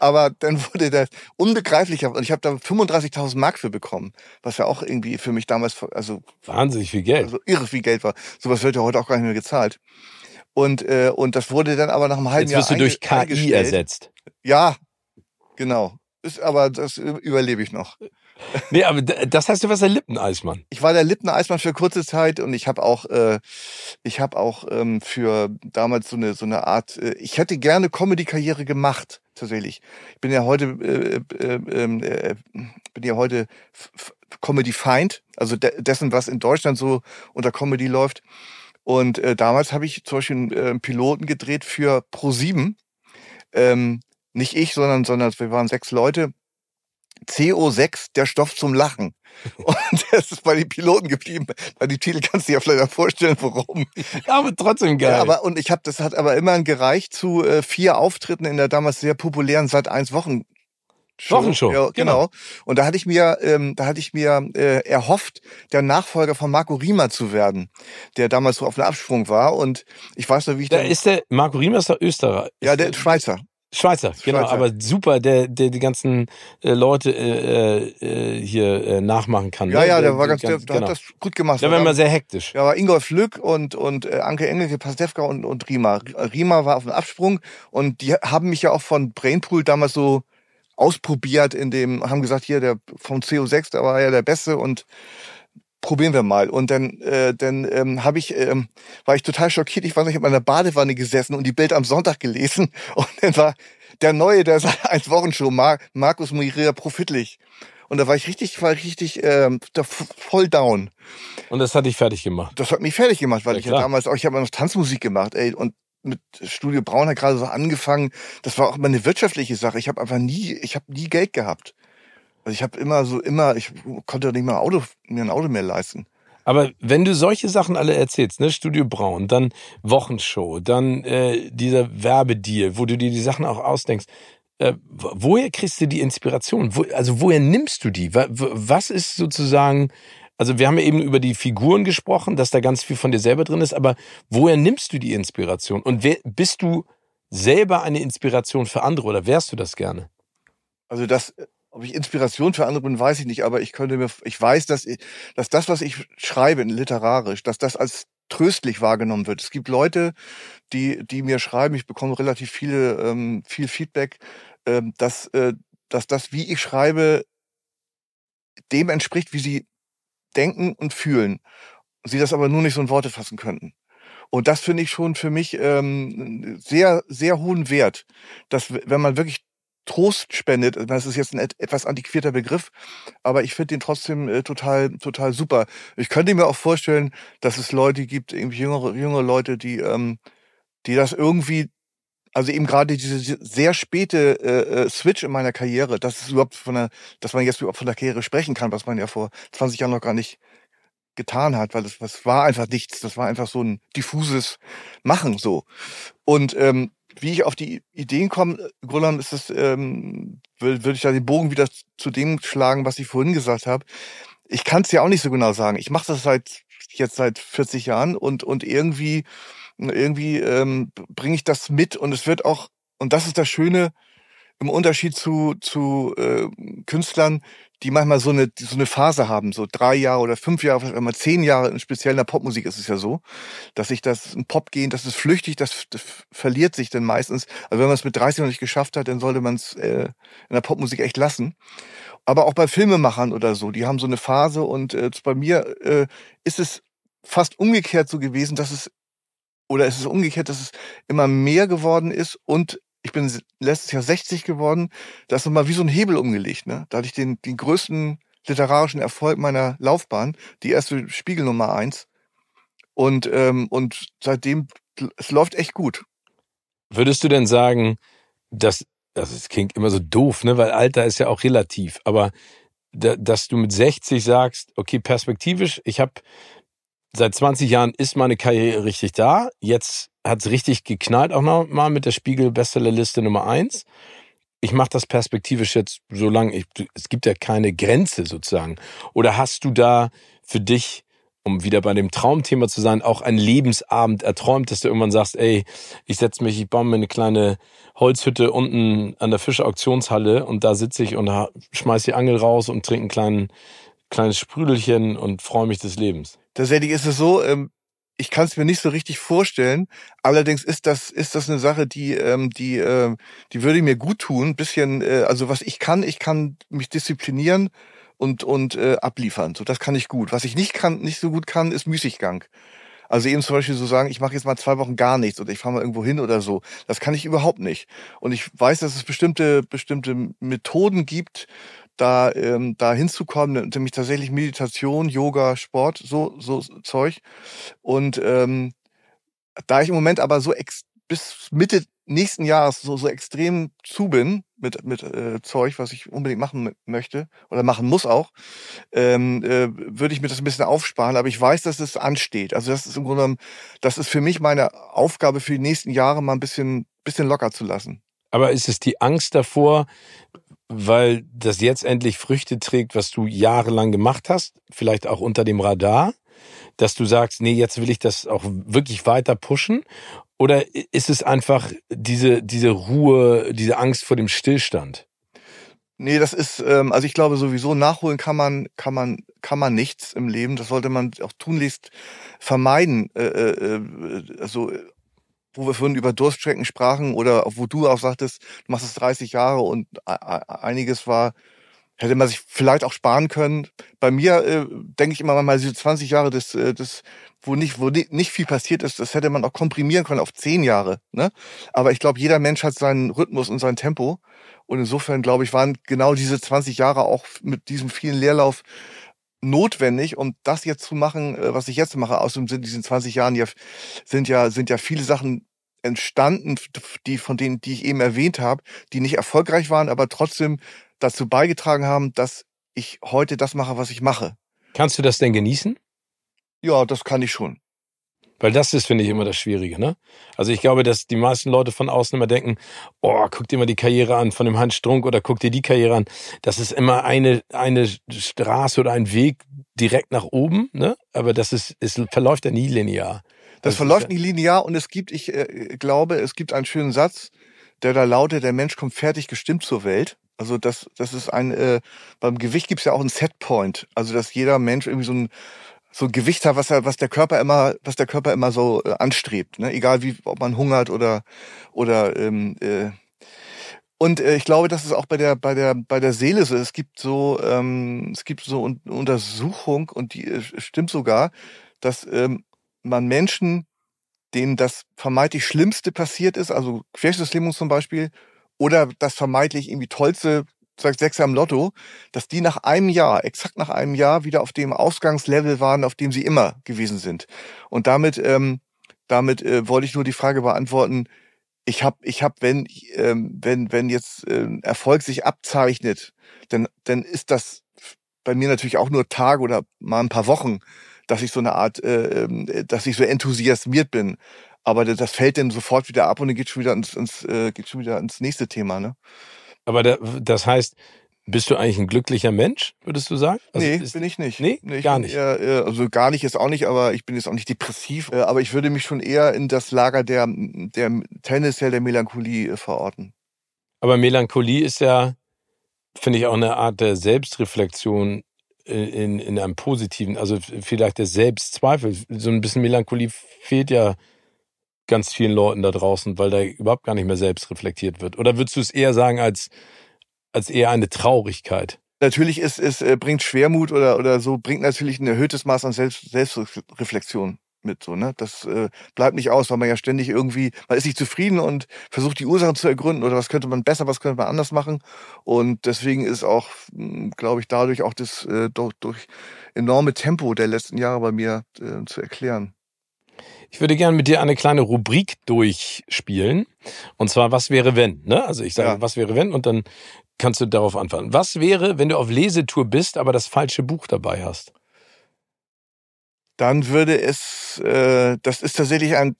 B: Aber dann wurde das unbegreiflicher und ich habe da 35.000 Mark für bekommen, was ja auch irgendwie für mich damals also
A: wahnsinnig viel Geld,
B: also irre viel Geld war. Sowas wird ja heute auch gar nicht mehr gezahlt. Und äh, und das wurde dann aber nach einem halben
A: Jahr Jetzt wirst du durch KI ersetzt.
B: Ja, genau. Ist aber das überlebe ich noch. [laughs]
A: Nee, aber das heißt, du warst der Lippeneismann.
B: Ich war der Lippeneismann für kurze Zeit und ich habe auch, äh, ich habe auch ähm, für damals so eine so eine Art. Äh, ich hätte gerne Comedy-Karriere gemacht tatsächlich. Ich bin ja heute, äh, äh, ähm, äh, bin ja heute Comedy-Feind, also de dessen, was in Deutschland so unter Comedy läuft. Und äh, damals habe ich zum Beispiel einen äh, Piloten gedreht für Pro7. Ähm, nicht ich, sondern, sondern wir waren sechs Leute CO6, der Stoff zum Lachen. [laughs] Und das ist bei den Piloten geblieben. Bei den Titel kannst du dir ja vielleicht vorstellen, warum.
A: Ja, aber trotzdem geil.
B: Ja, aber, und ich habe, das hat aber immerhin gereicht zu äh, vier Auftritten in der damals sehr populären seit eins Wochen
A: Show. Wochenshow.
B: Ja, genau. genau. Und da hatte ich mir, ähm, da hatte ich mir äh, erhofft, der Nachfolger von Marco Riemer zu werden, der damals so auf dem Absprung war. Und ich weiß noch, wie ich
A: da. ist der Marco Riemer ist der Österreicher.
B: Ja, der Schweizer.
A: Schweizer, Schweizer, genau, aber super, der, der die ganzen äh, Leute äh, äh, hier äh, nachmachen kann.
B: Ja, ne? ja, der, der war ganz, ganz der, der genau. hat das gut gemacht.
A: Der war immer sehr hektisch.
B: Ja, war Ingolf Lück und und äh, Anke Engelke, Pastewka und und Rima. Rima war auf dem Absprung und die haben mich ja auch von Brainpool damals so ausprobiert in dem, haben gesagt, hier der vom CO6, der war ja der Beste und probieren wir mal. Und dann, äh, dann ähm, habe ich, ähm, war ich total schockiert. Ich war noch in meiner Badewanne gesessen und die Bild am Sonntag gelesen. [laughs] Und dann war der Neue, der seit eins Wochen schon, Mar Markus Miria Profitlich. Und da war ich richtig, war richtig ähm, da voll down.
A: Und das hat dich fertig gemacht?
B: Das hat mich fertig gemacht, weil ja, ich ja damals auch, ich habe noch Tanzmusik gemacht, ey, und mit Studio Braun hat gerade so angefangen. Das war auch immer eine wirtschaftliche Sache. Ich habe einfach nie, ich habe nie Geld gehabt. Also ich habe immer so immer, ich konnte nicht mal Auto, mir ein Auto mehr leisten.
A: Aber wenn du solche Sachen alle erzählst, ne, Studio Braun, dann Wochenshow, dann äh, dieser Werbedeal, wo du dir die Sachen auch ausdenkst, äh, woher kriegst du die Inspiration? Wo, also woher nimmst du die? Was ist sozusagen, also wir haben ja eben über die Figuren gesprochen, dass da ganz viel von dir selber drin ist, aber woher nimmst du die Inspiration? Und wer, bist du selber eine Inspiration für andere oder wärst du das gerne?
B: Also das ob ich Inspiration für andere bin, weiß ich nicht, aber ich könnte mir, ich weiß, dass, ich, dass das, was ich schreibe, literarisch, dass das als tröstlich wahrgenommen wird. Es gibt Leute, die, die mir schreiben, ich bekomme relativ viele, ähm, viel Feedback, ähm, dass, äh, dass das, wie ich schreibe, dem entspricht, wie sie denken und fühlen. Sie das aber nur nicht so in Worte fassen könnten. Und das finde ich schon für mich ähm, sehr, sehr hohen Wert, dass wenn man wirklich Trost spendet. Das ist jetzt ein etwas antiquierter Begriff, aber ich finde den trotzdem äh, total, total super. Ich könnte mir auch vorstellen, dass es Leute gibt, irgendwie jüngere, jüngere Leute, die, ähm, die das irgendwie, also eben gerade diese sehr späte äh, äh, Switch in meiner Karriere, dass es überhaupt von der, dass man jetzt überhaupt von der Karriere sprechen kann, was man ja vor 20 Jahren noch gar nicht getan hat, weil das, das war einfach nichts. Das war einfach so ein diffuses Machen so. Und ähm, wie ich auf die Ideen komme, im ist es, ähm, würde würd ich da den Bogen wieder zu dem schlagen, was ich vorhin gesagt habe. Ich kann es ja auch nicht so genau sagen. Ich mache das seit jetzt seit 40 Jahren und und irgendwie irgendwie ähm, bringe ich das mit und es wird auch und das ist das Schöne im Unterschied zu zu äh, Künstlern, die manchmal so eine, so eine Phase haben, so drei Jahre oder fünf Jahre, vielleicht einmal zehn Jahre, speziell in der Popmusik ist es ja so, dass sich das ein Pop gehen, das ist flüchtig, das, das verliert sich dann meistens. Also wenn man es mit 30 noch nicht geschafft hat, dann sollte man es äh, in der Popmusik echt lassen. Aber auch bei Filmemachern oder so, die haben so eine Phase und äh, bei mir äh, ist es fast umgekehrt so gewesen, dass es oder ist es umgekehrt, dass es immer mehr geworden ist und ich bin letztes Jahr 60 geworden, da ist nochmal wie so ein Hebel umgelegt. Ne? Da hatte ich den, den größten literarischen Erfolg meiner Laufbahn, die erste Spiegel Nummer eins. Und, ähm, und seitdem, es läuft echt gut.
A: Würdest du denn sagen, dass, also es klingt immer so doof, ne, weil Alter ist ja auch relativ, aber da, dass du mit 60 sagst, okay, perspektivisch, ich habe seit 20 Jahren ist meine Karriere richtig da. Jetzt hat's richtig geknallt auch noch mal mit der Spiegel Bestsellerliste Nummer eins. Ich mache das perspektivisch jetzt so lange, es gibt ja keine Grenze sozusagen. Oder hast du da für dich, um wieder bei dem Traumthema zu sein, auch einen Lebensabend erträumt, dass du irgendwann sagst, ey, ich setz mich, ich baue mir eine kleine Holzhütte unten an der Fischauktionshalle und da sitze ich und schmeiß die Angel raus und trinke ein kleinen, kleines Sprüdelchen und freue mich des Lebens.
B: Tatsächlich ist es so, ähm, ich kann es mir nicht so richtig vorstellen. Allerdings ist das ist das eine Sache, die ähm, die äh, die würde mir gut tun. Bisschen, äh, also was ich kann, ich kann mich disziplinieren und und äh, abliefern. So, das kann ich gut. Was ich nicht kann, nicht so gut kann, ist Müßiggang. Also eben zum Beispiel so sagen, ich mache jetzt mal zwei Wochen gar nichts oder ich fahre mal irgendwo hin oder so. Das kann ich überhaupt nicht. Und ich weiß, dass es bestimmte bestimmte Methoden gibt, da, ähm, da hinzukommen, nämlich tatsächlich Meditation, Yoga, Sport, so, so Zeug. Und ähm, da ich im Moment aber so ex bis Mitte nächsten Jahres so, so extrem zu bin mit, mit äh, Zeug, was ich unbedingt machen möchte oder machen muss auch, ähm, äh, würde ich mir das ein bisschen aufsparen. Aber ich weiß, dass es ansteht. Also das ist im Grunde genommen, das ist für mich meine Aufgabe für die nächsten Jahre mal ein bisschen, bisschen locker zu lassen.
A: Aber ist es die Angst davor, weil das jetzt endlich Früchte trägt, was du jahrelang gemacht hast, vielleicht auch unter dem Radar, dass du sagst, nee, jetzt will ich das auch wirklich weiter pushen? Oder ist es einfach diese, diese Ruhe, diese Angst vor dem Stillstand?
B: Nee, das ist, ähm, also ich glaube sowieso, nachholen kann man, kann man, kann man nichts im Leben. Das sollte man auch tunlichst vermeiden. Äh, äh, äh also wo wir vorhin über Durststrecken sprachen oder wo du auch sagtest, du machst es 30 Jahre und einiges war, hätte man sich vielleicht auch sparen können. Bei mir äh, denke ich immer mal, diese 20 Jahre, das, äh, das, wo nicht, wo nicht viel passiert ist, das hätte man auch komprimieren können auf 10 Jahre. Ne? Aber ich glaube, jeder Mensch hat seinen Rhythmus und sein Tempo. Und insofern, glaube ich, waren genau diese 20 Jahre auch mit diesem vielen Leerlauf notwendig, um das jetzt zu machen, äh, was ich jetzt mache. Außerdem sind diesen 20 Jahren ja, sind ja, sind ja viele Sachen entstanden, die von denen, die ich eben erwähnt habe, die nicht erfolgreich waren, aber trotzdem dazu beigetragen haben, dass ich heute das mache, was ich mache.
A: Kannst du das denn genießen?
B: Ja, das kann ich schon.
A: Weil das ist, finde ich, immer das Schwierige, ne? Also ich glaube, dass die meisten Leute von außen immer denken, oh, guck dir mal die Karriere an von dem Hans Strunk oder guck dir die Karriere an. Das ist immer eine, eine Straße oder ein Weg direkt nach oben, ne? Aber das ist, es verläuft ja nie linear.
B: Das, das verläuft nie linear und es gibt, ich äh, glaube, es gibt einen schönen Satz, der da lautet, der Mensch kommt fertig gestimmt zur Welt. Also das, das ist ein, äh, beim Gewicht gibt's ja auch einen Setpoint. Also dass jeder Mensch irgendwie so ein so ein Gewicht hat, was er, was der Körper immer, was der Körper immer so äh, anstrebt, ne? Egal wie, ob man hungert oder oder ähm, äh, und äh, ich glaube, das ist auch bei der bei der bei der Seele so. Es gibt so ähm, es gibt so Un Untersuchung und die äh, stimmt sogar, dass ähm, man Menschen, denen das vermeintlich Schlimmste passiert ist, also Querschnittslähmung zum Beispiel, oder das vermeintlich irgendwie tollste sagt Sechser am Lotto, dass die nach einem Jahr, exakt nach einem Jahr, wieder auf dem Ausgangslevel waren, auf dem sie immer gewesen sind. Und damit, ähm, damit äh, wollte ich nur die Frage beantworten. Ich habe, ich hab, wenn, ähm, wenn, wenn jetzt äh, Erfolg sich abzeichnet, dann, dann ist das bei mir natürlich auch nur Tage oder mal ein paar Wochen, dass ich so eine Art, äh, ähm, dass ich so enthusiasmiert bin. Aber das fällt dann sofort wieder ab und dann geht schon wieder ins, ins, äh, geht schon wieder ins nächste Thema, ne?
A: Aber da, das heißt, bist du eigentlich ein glücklicher Mensch, würdest du sagen?
B: Also nee, bin ich nicht.
A: Nee,
B: nee
A: gar nicht.
B: Eher, also gar nicht ist auch nicht, aber ich bin jetzt auch nicht depressiv. Äh, aber ich würde mich schon eher in das Lager der, der tendenziell der Melancholie äh, verorten.
A: Aber Melancholie ist ja, finde ich, auch eine Art der Selbstreflexion in, in einem positiven, also vielleicht der Selbstzweifel. So ein bisschen Melancholie fehlt ja ganz vielen Leuten da draußen, weil da überhaupt gar nicht mehr selbst reflektiert wird? Oder würdest du es eher sagen als, als eher eine Traurigkeit?
B: Natürlich ist es äh, bringt Schwermut oder oder so bringt natürlich ein erhöhtes Maß an Selbst, Selbstreflexion mit so ne das äh, bleibt nicht aus weil man ja ständig irgendwie man ist nicht zufrieden und versucht die Ursachen zu ergründen oder was könnte man besser was könnte man anders machen und deswegen ist auch hm, glaube ich dadurch auch das äh, durch, durch enorme Tempo der letzten Jahre bei mir äh, zu erklären
A: ich würde gerne mit dir eine kleine Rubrik durchspielen. Und zwar, was wäre wenn? Ne? Also ich sage, ja. was wäre wenn? Und dann kannst du darauf antworten. Was wäre, wenn du auf Lesetour bist, aber das falsche Buch dabei hast?
B: dann würde es, äh, das ist tatsächlich ein,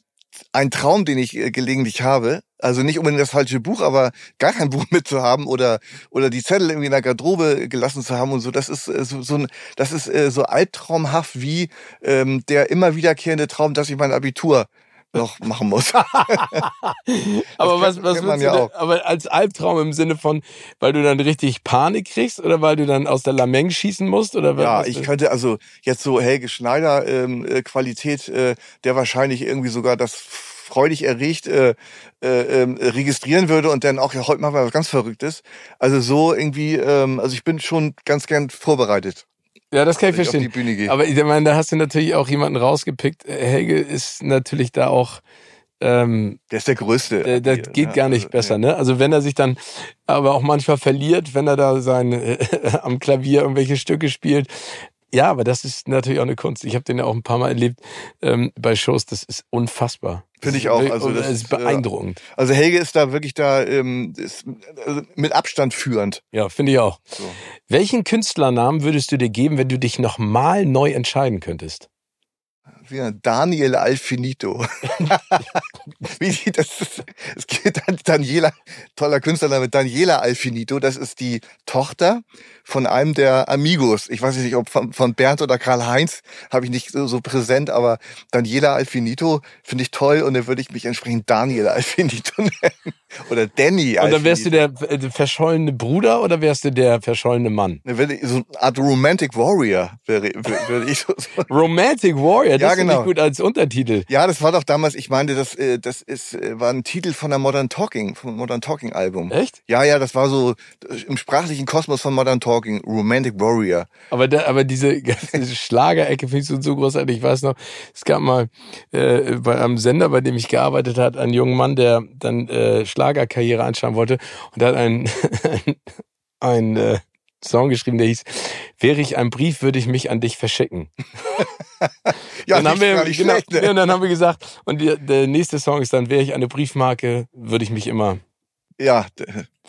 B: ein Traum, den ich äh, gelegentlich habe. Also nicht unbedingt das falsche Buch, aber gar kein [laughs] Buch mitzuhaben oder oder die Zettel irgendwie in der Garderobe gelassen zu haben und so. Das ist äh, so, so ein, das ist äh, so albtraumhaft wie ähm, der immer wiederkehrende Traum, dass ich mein Abitur noch machen muss. [laughs]
A: aber was, was man ja auch. aber als Albtraum im Sinne von, weil du dann richtig Panik kriegst oder weil du dann aus der Lameng schießen musst oder was?
B: Ja, ich könnte also jetzt so Helge Schneider ähm, äh, Qualität, äh, der wahrscheinlich irgendwie sogar das freudig erregt äh, äh, äh, registrieren würde und dann auch ja heute machen wir was ganz Verrücktes. Also so irgendwie, ähm, also ich bin schon ganz gern vorbereitet.
A: Ja, das kann ich verstehen. Ich Aber ich meine, da hast du natürlich auch jemanden rausgepickt. Helge ist natürlich da auch. Ähm,
B: der ist der Größte.
A: Der, das geht ja, gar nicht also, besser, ja. ne? Also wenn er sich dann aber auch manchmal verliert, wenn er da sein äh, [laughs] am Klavier irgendwelche Stücke spielt, ja, aber das ist natürlich auch eine Kunst. Ich habe den ja auch ein paar Mal erlebt ähm, bei Shows. Das ist unfassbar.
B: Finde ich auch. Also das,
A: ist beeindruckend.
B: Also Helge ist da wirklich da ähm, ist, also mit Abstand führend.
A: Ja, finde ich auch. So. Welchen Künstlernamen würdest du dir geben, wenn du dich nochmal neu entscheiden könntest?
B: Daniel Alfinito. [laughs] Wie das ist, es geht dann Daniela, toller Künstlername, Daniela Alfinito. Das ist die Tochter von einem der Amigos. Ich weiß nicht, ob von, von Bernd oder Karl Heinz, habe ich nicht so, so präsent, aber Daniela Alfinito finde ich toll und dann würde ich mich entsprechend Daniel Alfinito [laughs] nennen. Oder Danny
A: Alfinito. Und dann wärst du der, der verschollene Bruder oder wärst du der verschollene Mann?
B: So eine Art Romantic Warrior wäre, würde ich so. [laughs]
A: Romantic Warrior, das ja, genau. gut als Untertitel.
B: Ja, das war doch damals, ich meine, das, äh, das ist, äh, war ein Titel von der Modern Talking, vom Modern Talking Album.
A: Echt?
B: Ja, ja, das war so im sprachlichen Kosmos von Modern Talking. Romantic Warrior.
A: Aber, da, aber diese [laughs] ganze Schlagerecke finde ich so, so großartig. Ich weiß noch, es gab mal äh, bei einem Sender, bei dem ich gearbeitet hat, einen jungen Mann, der dann äh, Schlagerkarriere anschauen wollte und der hat einen, [laughs] ein äh, Song geschrieben, der hieß, wäre ich ein Brief, würde ich mich an dich verschicken. [laughs] ja, dann haben wir, genau, schlecht, ne? ja, und dann haben wir gesagt, und die, der nächste Song ist dann, wäre ich eine Briefmarke, würde ich mich immer.
B: Ja,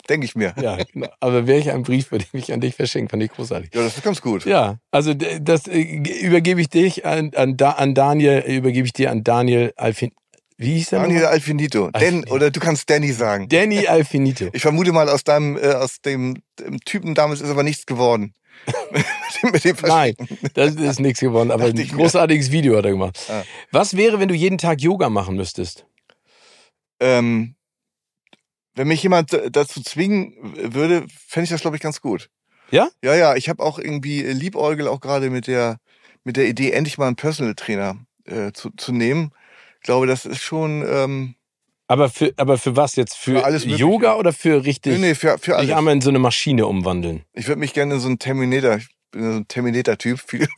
B: Denke ich mir.
A: Ja, genau. Aber wäre ich ein Brief, würde ich mich an dich verschenken, fand ich großartig.
B: Ja, das ist ganz gut.
A: Ja, also das äh, übergebe ich dich an, an, an Daniel, übergebe ich dir an Daniel Alfin. Wie hieß der
B: Daniel? Alfinito. Dan, oder du kannst Danny sagen.
A: Danny Alfinito.
B: Ich vermute mal, aus deinem, äh, aus dem, dem Typen damals ist aber nichts geworden. [laughs]
A: mit dem Nein, das ist nichts geworden, aber ein großartiges mir. Video hat er gemacht. Ah. Was wäre, wenn du jeden Tag Yoga machen müsstest?
B: Ähm, wenn mich jemand dazu zwingen würde, fände ich das, glaube ich, ganz gut.
A: Ja?
B: Ja, ja. Ich habe auch irgendwie Liebäugel auch gerade mit der, mit der Idee, endlich mal einen Personal Trainer äh, zu, zu nehmen. Ich glaube, das ist schon. Ähm,
A: aber für, aber für was jetzt? Für, für alles Yoga oder für richtig?
B: Nee, nee, für, für alles.
A: Ich einmal in so eine Maschine umwandeln.
B: Ich würde mich gerne in so einen Terminator, ich bin so ein Terminator-Typ. [laughs]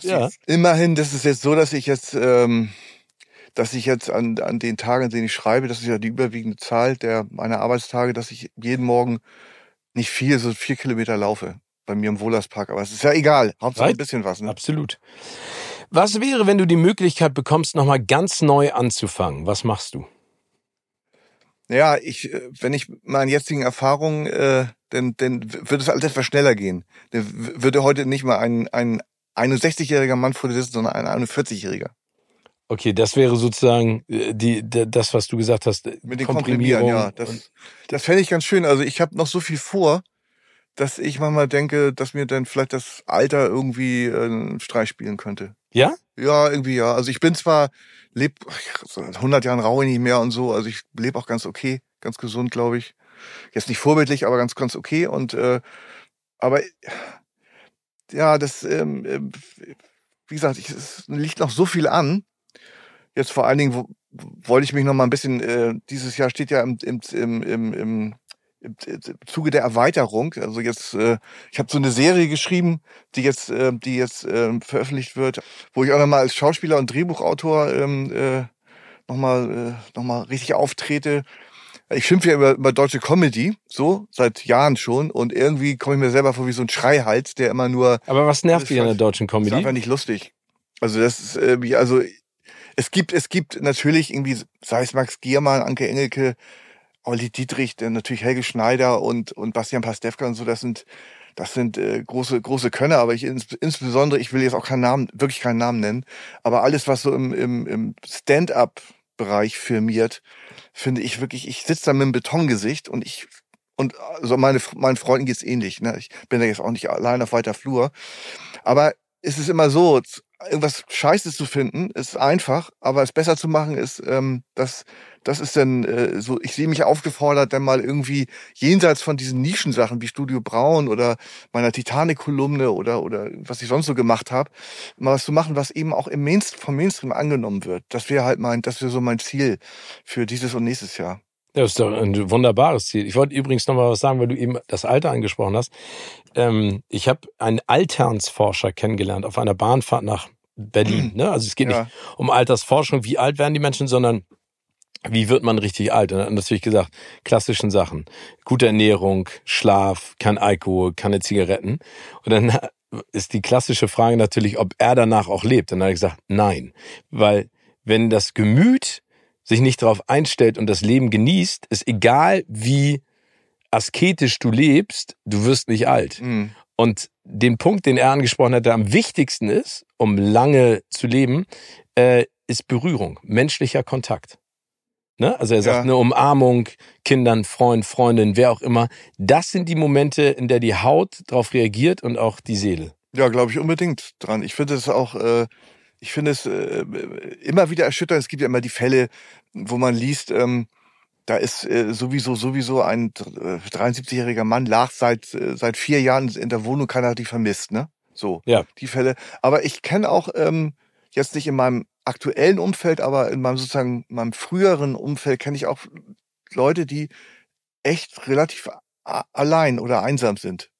B: ja. Immerhin, das ist jetzt so, dass ich jetzt ähm, dass ich jetzt an, an den Tagen, an denen ich schreibe, das ist ja die überwiegende Zahl der meiner Arbeitstage, dass ich jeden Morgen nicht viel, so vier Kilometer laufe bei mir im Wohlerspark. Aber es ist ja egal. Hauptsache ein bisschen was. Ne?
A: Absolut. Was wäre, wenn du die Möglichkeit bekommst, nochmal ganz neu anzufangen? Was machst du?
B: Ja, ich, äh, wenn ich meine jetzigen Erfahrungen, äh, dann, dann würde es alles etwas schneller gehen. Dann würde heute nicht mal ein, ein 61-jähriger Mann vor dir sitzen, sondern ein 41-jähriger.
A: Okay, das wäre sozusagen äh, die, das, was du gesagt hast.
B: Äh, Mit den Komprimieren, ja. Das, das fände ich ganz schön. Also ich habe noch so viel vor, dass ich manchmal denke, dass mir dann vielleicht das Alter irgendwie einen Streich spielen könnte.
A: Ja?
B: Ja, irgendwie ja. Also ich bin zwar, leb seit 100 Jahren rauche ich nicht mehr und so. Also ich lebe auch ganz okay, ganz gesund, glaube ich. Jetzt nicht vorbildlich, aber ganz, ganz okay. Und äh, aber ja, das, ähm, äh, wie gesagt, ich, es liegt noch so viel an jetzt vor allen Dingen wo, wollte ich mich noch mal ein bisschen, äh, dieses Jahr steht ja im, im, im, im, im im Zuge der Erweiterung, also jetzt, äh, ich habe so eine Serie geschrieben, die jetzt, äh, die jetzt äh, veröffentlicht wird, wo ich auch nochmal als Schauspieler und Drehbuchautor ähm, äh, nochmal äh, noch mal richtig auftrete. Ich schimpfe ja über, über deutsche Comedy, so, seit Jahren schon, und irgendwie komme ich mir selber vor wie so ein Schreihals, der immer nur.
A: Aber was nervt dich an der deutschen Comedy?
B: Das ist einfach nicht lustig. Also das ist, äh, also es gibt, es gibt natürlich irgendwie, sei es Max Giermann, Anke Engelke, Olli Dietrich, natürlich Helge Schneider und, und Bastian Pastewka und so, das sind, das sind äh, große große Könner, aber ich ins, insbesondere, ich will jetzt auch keinen Namen, wirklich keinen Namen nennen, aber alles, was so im, im, im Stand-up-Bereich firmiert, finde ich wirklich, ich sitze da mit einem Betongesicht und ich und also meine meinen Freunden geht's ähnlich. Ne? Ich bin da jetzt auch nicht allein auf weiter Flur, aber es ist immer so, irgendwas Scheiße zu finden, ist einfach, aber es besser zu machen ist, ähm, das, das ist dann äh, so, ich sehe mich aufgefordert, dann mal irgendwie jenseits von diesen Nischensachen wie Studio Braun oder meiner Titanic-Kolumne oder, oder was ich sonst so gemacht habe, mal was zu machen, was eben auch im Mainstream, vom Mainstream angenommen wird. Das wäre halt mein, das wäre so mein Ziel für dieses und nächstes Jahr.
A: Das ist doch ein wunderbares Ziel. Ich wollte übrigens noch mal was sagen, weil du eben das Alter angesprochen hast. Ähm, ich habe einen Alternsforscher kennengelernt auf einer Bahnfahrt nach Berlin. [clears throat] Ne? Also es geht ja. nicht um Altersforschung, wie alt werden die Menschen, sondern wie wird man richtig alt? Und dann natürlich gesagt, klassischen Sachen. Gute Ernährung, Schlaf, kein Alkohol, keine Zigaretten. Und dann [laughs] ist die klassische Frage natürlich, ob er danach auch lebt. Und dann habe ich gesagt, nein. Weil wenn das Gemüt sich nicht darauf einstellt und das Leben genießt, ist egal wie asketisch du lebst, du wirst nicht alt. Mhm. Und den Punkt, den er angesprochen hat, der am wichtigsten ist, um lange zu leben, äh, ist Berührung, menschlicher Kontakt. Ne? Also er sagt ja. eine Umarmung, Kindern, Freund, Freundin, wer auch immer. Das sind die Momente, in der die Haut darauf reagiert und auch die Seele.
B: Ja, glaube ich unbedingt dran. Ich finde es auch, äh, ich finde es äh, immer wieder erschütternd. Es gibt ja immer die Fälle, wo man liest, ähm, da ist äh, sowieso sowieso ein 73-jähriger äh, Mann lag seit äh, seit vier Jahren in der Wohnung, keiner hat die vermisst, ne? So, ja. die Fälle. Aber ich kenne auch ähm, jetzt nicht in meinem aktuellen Umfeld, aber in meinem sozusagen meinem früheren Umfeld kenne ich auch Leute, die echt relativ allein oder einsam sind.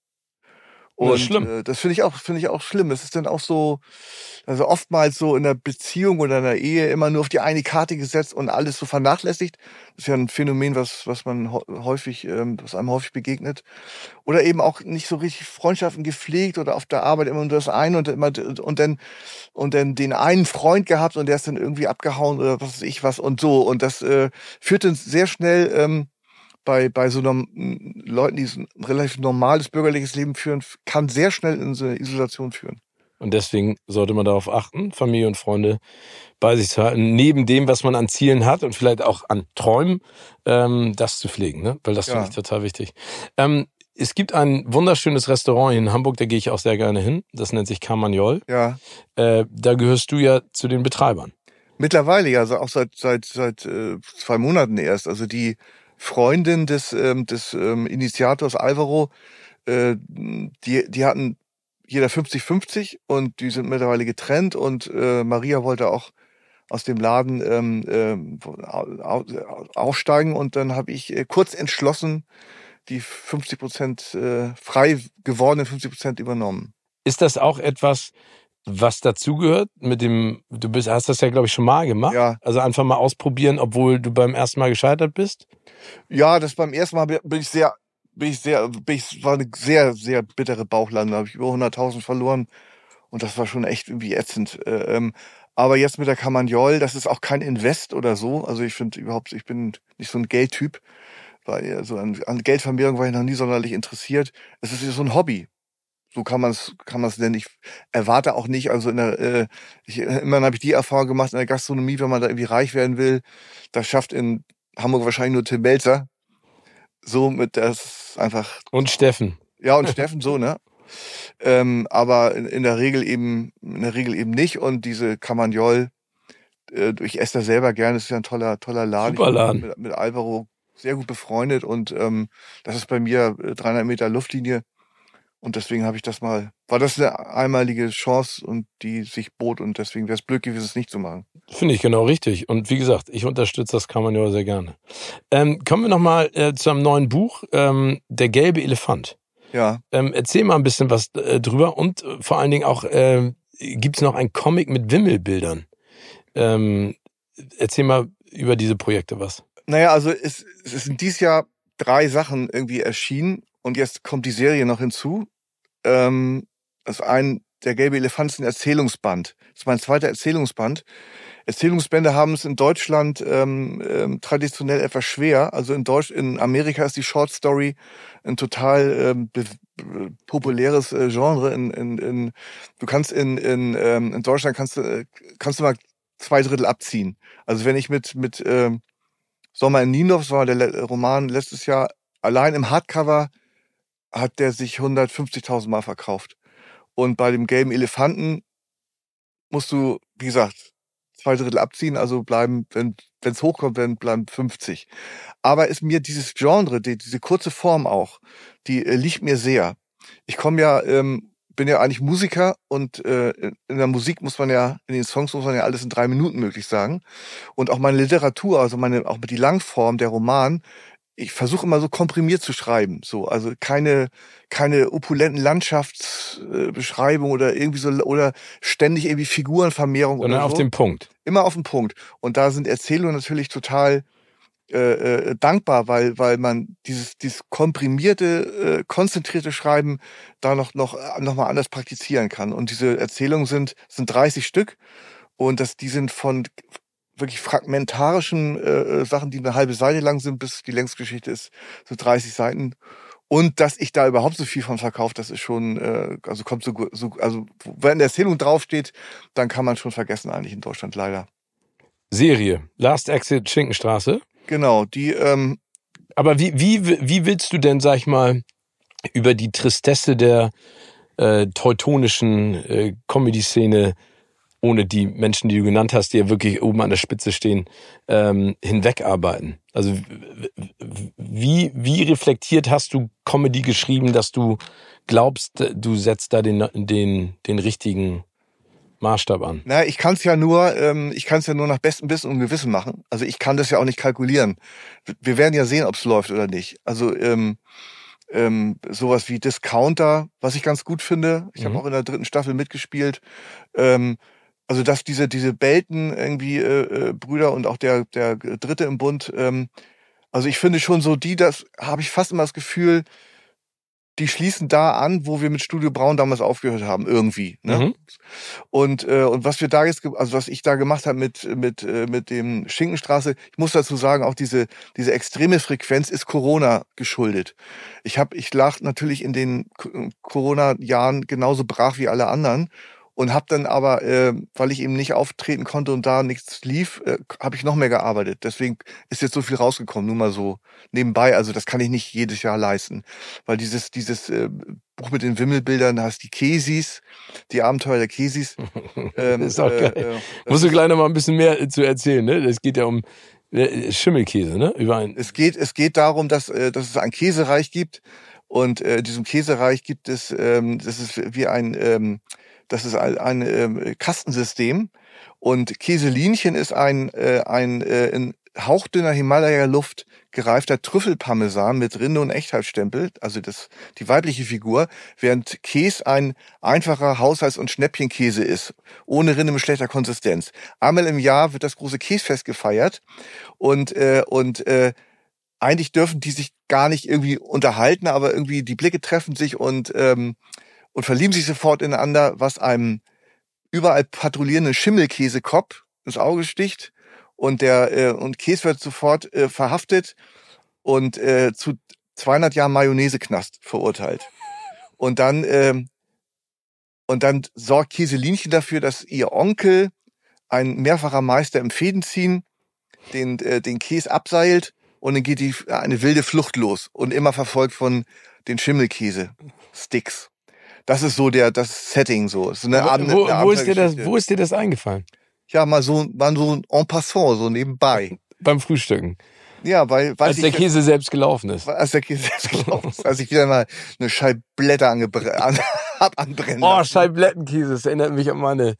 B: Und das. Äh, das finde ich auch, finde ich auch schlimm. Es ist dann auch so, also oftmals so in der Beziehung oder in der Ehe immer nur auf die eine Karte gesetzt und alles so vernachlässigt. Das ist ja ein Phänomen, was, was man häufig, ähm, was einem häufig begegnet. Oder eben auch nicht so richtig Freundschaften gepflegt oder auf der Arbeit immer nur das eine und immer, und dann, und dann den einen Freund gehabt und der ist dann irgendwie abgehauen oder was weiß ich was und so. Und das äh, führt dann sehr schnell, ähm, bei, bei so einem, Leuten, die ein relativ normales bürgerliches Leben führen, kann sehr schnell in so eine Isolation führen.
A: Und deswegen sollte man darauf achten, Familie und Freunde bei sich zu halten, neben dem, was man an Zielen hat und vielleicht auch an Träumen, ähm, das zu pflegen, ne? weil das ja. finde ich total wichtig. Ähm, es gibt ein wunderschönes Restaurant in Hamburg, da gehe ich auch sehr gerne hin. Das nennt sich Carmagnol.
B: Ja.
A: Äh, da gehörst du ja zu den Betreibern.
B: Mittlerweile ja, also auch seit seit seit äh, zwei Monaten erst. Also die Freundin des, ähm, des ähm, Initiators Alvaro, äh, die, die hatten jeder 50-50 und die sind mittlerweile getrennt und äh, Maria wollte auch aus dem Laden ähm, äh, aussteigen und dann habe ich äh, kurz entschlossen die 50 Prozent äh, frei gewordenen 50 Prozent übernommen.
A: Ist das auch etwas, was dazugehört mit dem, du bist, hast das ja, glaube ich, schon mal gemacht. Ja. Also einfach mal ausprobieren, obwohl du beim ersten Mal gescheitert bist?
B: Ja, das beim ersten Mal bin ich sehr, bin ich sehr, bin ich, war eine sehr, sehr bittere Bauchlandung. Da habe ich über 100.000 verloren. Und das war schon echt irgendwie ätzend. Äh, ähm, aber jetzt mit der Kamagnol, das ist auch kein Invest oder so. Also ich finde überhaupt, ich bin nicht so ein Geldtyp. Weil so an, an Geldvermehrung war ich noch nie sonderlich interessiert. Es ist so ein Hobby so kann man es kann man es nennen. Ich erwarte auch nicht, also in der, äh, ich, immerhin habe ich die Erfahrung gemacht in der Gastronomie, wenn man da irgendwie reich werden will, das schafft in Hamburg wahrscheinlich nur Tim Melzer. So mit das einfach.
A: Und Steffen.
B: Ja, und Steffen so, ne? [laughs] Ähm, aber in, in, der Regel eben, in der Regel eben nicht. Und diese Camagnol, äh, ich esse da selber gerne, das ist ja ein toller, toller Laden.
A: Super Laden.
B: Mit, mit Alvaro sehr gut befreundet und ähm, das ist bei mir 300 äh, Meter Luftlinie. Und deswegen habe ich das mal, war das eine einmalige Chance und die sich bot und deswegen wäre es blöd gewesen, es nicht zu machen.
A: Finde ich genau richtig. Und wie gesagt, ich unterstütze das ja sehr gerne. Ähm, kommen wir nochmal äh, zu einem neuen Buch, ähm, Der gelbe Elefant.
B: Ja.
A: Ähm, erzähl mal ein bisschen was äh, drüber und äh, vor allen Dingen auch, äh, gibt es noch ein Comic mit Wimmelbildern? Ähm, erzähl mal über diese Projekte was.
B: Naja, also es, es sind dieses Jahr drei Sachen irgendwie erschienen und jetzt kommt die Serie noch hinzu. Ähm, das ein der gelbe Elefant ist ein Erzählungsband. Das ist mein zweiter Erzählungsband. Erzählungsbände haben es in Deutschland ähm, ähm, traditionell etwas schwer. Also in Deutsch, in Amerika ist die Short Story ein total ähm, populäres äh, Genre. In, in, in, du kannst in, in, ähm, in Deutschland kannst äh, kannst du mal zwei Drittel abziehen. Also wenn ich mit mit ähm, Sommer in Niendorf, war der Roman letztes Jahr allein im Hardcover hat der sich 150.000 Mal verkauft. Und bei dem gelben Elefanten musst du, wie gesagt, zwei Drittel abziehen, also bleiben, wenn es hochkommt, dann bleiben 50. Aber ist mir dieses Genre, die, diese kurze Form auch, die äh, liegt mir sehr. Ich komme ja, ähm, bin ja eigentlich Musiker und äh, in der Musik muss man ja, in den Songs muss man ja alles in drei Minuten möglich sagen. Und auch meine Literatur, also meine, auch die Langform, der Roman, ich versuche immer so komprimiert zu schreiben, so also keine keine opulenten Landschaftsbeschreibungen oder irgendwie so oder ständig irgendwie Figurenvermehrung
A: sondern
B: oder
A: so. auf den Punkt.
B: Immer auf den Punkt. Und da sind Erzählungen natürlich total äh, äh, dankbar, weil weil man dieses dieses komprimierte, äh, konzentrierte Schreiben da noch noch noch mal anders praktizieren kann. Und diese Erzählungen sind sind 30 Stück und das die sind von wirklich fragmentarischen äh, äh, Sachen, die eine halbe Seite lang sind, bis die Längsgeschichte ist so 30 Seiten. Und dass ich da überhaupt so viel von verkaufe, das ist schon, äh, also kommt so, so, also wenn der Erzählung draufsteht, dann kann man schon vergessen eigentlich in Deutschland leider.
A: Serie, Last Exit Schinkenstraße.
B: Genau, die. Ähm,
A: Aber wie, wie, wie willst du denn, sag ich mal, über die Tristesse der äh, teutonischen äh, Comedy-Szene ohne die Menschen, die du genannt hast, die ja wirklich oben an der Spitze stehen, ähm, hinwegarbeiten? Also wie, wie reflektiert hast du Comedy geschrieben, dass du glaubst, du setzt da den, den, den richtigen Maßstab an?
B: Na, ich kann es ja nur, ähm, ich kann es ja nur nach bestem Wissen und Gewissen machen. Also ich kann das ja auch nicht kalkulieren. Wir werden ja sehen, ob es läuft oder nicht. Also ähm, ähm, sowas wie Discounter, was ich ganz gut finde. Ich mhm. habe auch in der dritten Staffel mitgespielt. Ähm, also dass diese diese Belten irgendwie äh, äh, Brüder und auch der der dritte im Bund ähm, also ich finde schon so die das habe ich fast immer das Gefühl die schließen da an wo wir mit Studio Braun damals aufgehört haben irgendwie ne? Mhm. und äh, und was wir da jetzt also was ich da gemacht habe mit mit äh, mit dem Schinkenstraße ich muss dazu sagen auch diese diese extreme Frequenz ist Corona geschuldet ich habe ich lag natürlich in den Corona Jahren genauso brach wie alle anderen und habe dann aber, äh, weil ich eben nicht auftreten konnte und da nichts lief, äh, habe ich noch mehr gearbeitet. Deswegen ist jetzt so viel rausgekommen, nur mal so nebenbei. Also das kann ich nicht jedes Jahr leisten, weil dieses dieses äh, Buch mit den Wimmelbildern, da hast die Kesis, die Abenteuer der Kesis. [laughs]
A: Ähm, ist auch geil. Äh, äh, Musst du gleich noch mal ein bisschen mehr zu erzählen, ne? Es geht ja um äh, Schimmelkäse, ne?
B: Über ein es geht es geht darum, dass äh, dass es ein Käsereich gibt und äh, diesem Käsereich gibt es ähm, das ist wie ein ähm, das ist ein, ein äh, Kastensystem. Und Käselinchen ist ein, äh, ein äh, in hauchdünner Himalaya-Luft gereifter Trüffelparmesan mit Rinde und Echtheitsstempel, also das, die weibliche Figur, während Käse ein einfacher Haushalts- und Schnäppchenkäse ist, ohne Rinde mit schlechter Konsistenz. Einmal im Jahr wird das große Käsefest gefeiert und, äh, und äh, eigentlich dürfen die sich gar nicht irgendwie unterhalten, aber irgendwie die Blicke treffen sich und ähm, und verlieben sich sofort ineinander, was einem überall patrouillierenden Schimmelkäsekopf ins Auge sticht und der äh, und Käse wird sofort äh, verhaftet und äh, zu 200 Jahren Mayonnaiseknast verurteilt. Und dann äh, und dann sorgt Käselinchen dafür, dass ihr Onkel, ein mehrfacher Meister im Fädenziehen, den äh, den Käse abseilt und dann geht die eine wilde Flucht los und immer verfolgt von den Schimmelkäse Sticks. Das ist so der, das Setting so. so
A: eine wo, eine wo, ist dir das, wo ist dir das eingefallen?
B: Ja, mal so, mal so en passant, so nebenbei. [laughs]
A: Beim Frühstücken.
B: Ja, weil, weil
A: als der Käse selbst gelaufen ist.
B: Als der Käse selbst gelaufen ist. Als ich wieder mal eine Scheibe Blätter [laughs] an, hab anbrennen
A: Oh, Scheiblettenkäse, das erinnert mich an meine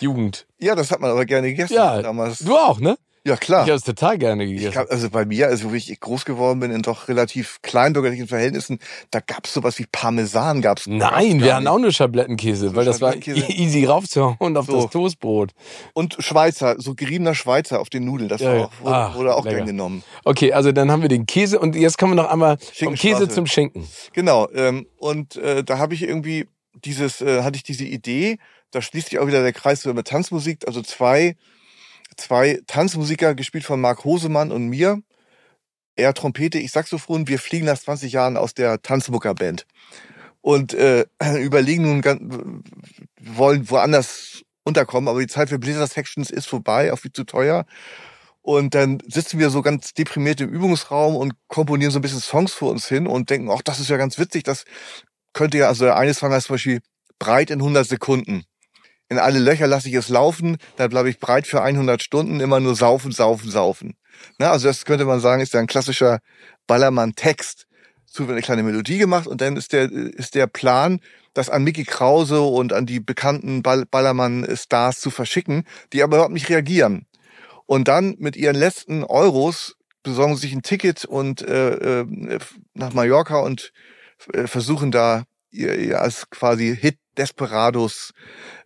A: Jugend.
B: Ja, das hat man aber gerne gegessen
A: ja, damals. Du auch, ne?
B: Ja, klar.
A: Ich habe es total gerne gegessen.
B: Ich hab, also bei mir, also wie ich groß geworden bin in doch relativ kleinbürgerlichen Verhältnissen, da gab's sowas wie Parmesan gab's.
A: Nein, wir hatten auch nur Schablettenkäse, so weil das war [laughs] easy raufzuhauen auf so. das Toastbrot.
B: Und Schweizer, so geriebener Schweizer auf den Nudeln, das ja, war auch, wurde, Ach, wurde auch gern genommen.
A: Okay, also dann haben wir den Käse und jetzt kommen wir noch einmal vom Käse zum Schinken.
B: Genau, ähm, und äh, da habe ich irgendwie dieses, äh, hatte ich diese Idee, da schließt sich auch wieder der Kreis mit Tanzmusik, also zwei, zwei Tanzmusiker, gespielt von Marc Hosemann und mir. Er Trompete, ich Saxophon, wir fliegen nach 20 Jahren aus der Tanzmucker-Band. Und äh, [clears throat] überlegen nun, ganz, wollen woanders unterkommen, aber die Zeit für Blizzard Sections ist vorbei, auch viel zu teuer. Und dann sitzen wir so ganz deprimiert im Übungsraum und komponieren so ein bisschen Songs vor uns hin und denken, ach, das ist ja ganz witzig, das könnte ja, also der eine Song heißt zum Beispiel breit in 100 Sekunden. In alle Löcher lasse ich es laufen, dann bleibe ich breit für 100 Stunden, immer nur saufen, saufen, saufen. Na, also das könnte man sagen, ist ja ein klassischer Ballermann-Text. Zu eine kleine Melodie gemacht und dann ist der, ist der Plan, das an Mickey Krause und an die bekannten Ball Ballermann-Stars zu verschicken, die aber überhaupt nicht reagieren. Und dann mit ihren letzten Euros besorgen sie sich ein Ticket und äh, äh, nach Mallorca und äh, versuchen da ihr, ihr als quasi Hit Desperados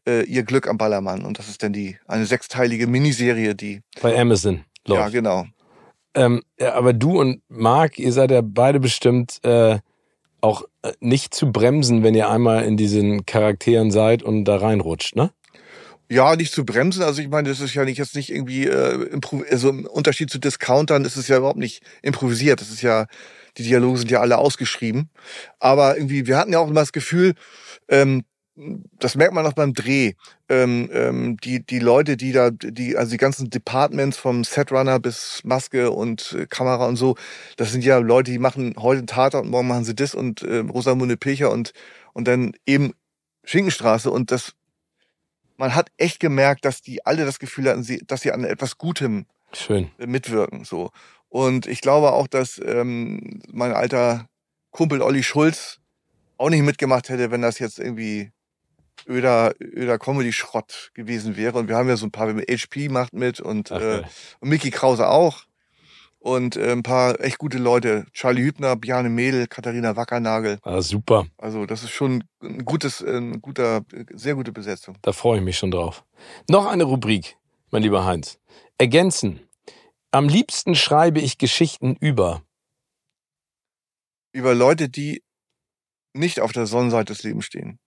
B: äh, ihr Glück am Ballermann. Und das ist dann die eine sechsteilige Miniserie, die
A: bei Amazon
B: läuft. Ja, genau.
A: Ähm, ja, aber du und Marc, ihr seid ja beide bestimmt äh, auch äh, nicht zu bremsen, wenn ihr einmal in diesen Charakteren seid und da reinrutscht, ne?
B: Ja, nicht zu bremsen. Also ich meine, das ist ja nicht jetzt nicht irgendwie äh, also im Unterschied zu Discountern ist es ja überhaupt nicht improvisiert. Das ist ja die Dialoge sind ja alle ausgeschrieben. Aber irgendwie, wir hatten ja auch immer das Gefühl, ähm, das merkt man auch beim Dreh. Ähm, ähm, die, die Leute, die da, die, also die ganzen Departments vom Setrunner bis Maske und äh, Kamera und so, das sind ja Leute, die machen heute Tatort und morgen machen sie das und äh, Rosamunde Pilcher und, und dann eben Schinkenstraße und das, man hat echt gemerkt, dass die alle das Gefühl hatten, sie, dass sie an etwas Gutem
A: Schön.
B: mitwirken, so. Und ich glaube auch, dass ähm, mein alter Kumpel Olli Schulz auch nicht mitgemacht hätte, wenn das jetzt irgendwie öder, öder Comedy-Schrott gewesen wäre. Und wir haben ja so ein paar, HP macht mit und, Ach, äh, und Mickey Krause auch. Und äh, ein paar echt gute Leute. Charlie Hübner, Bjane Mädel, Katharina Wackernagel.
A: Ah, super.
B: Also das ist schon ein gutes, ein guter, sehr gute Besetzung.
A: Da freue ich mich schon drauf. Noch eine Rubrik, mein lieber Heinz. Ergänzen. Am liebsten schreibe ich Geschichten über.
B: Über Leute, die nicht auf der Sonnenseite des Lebens stehen.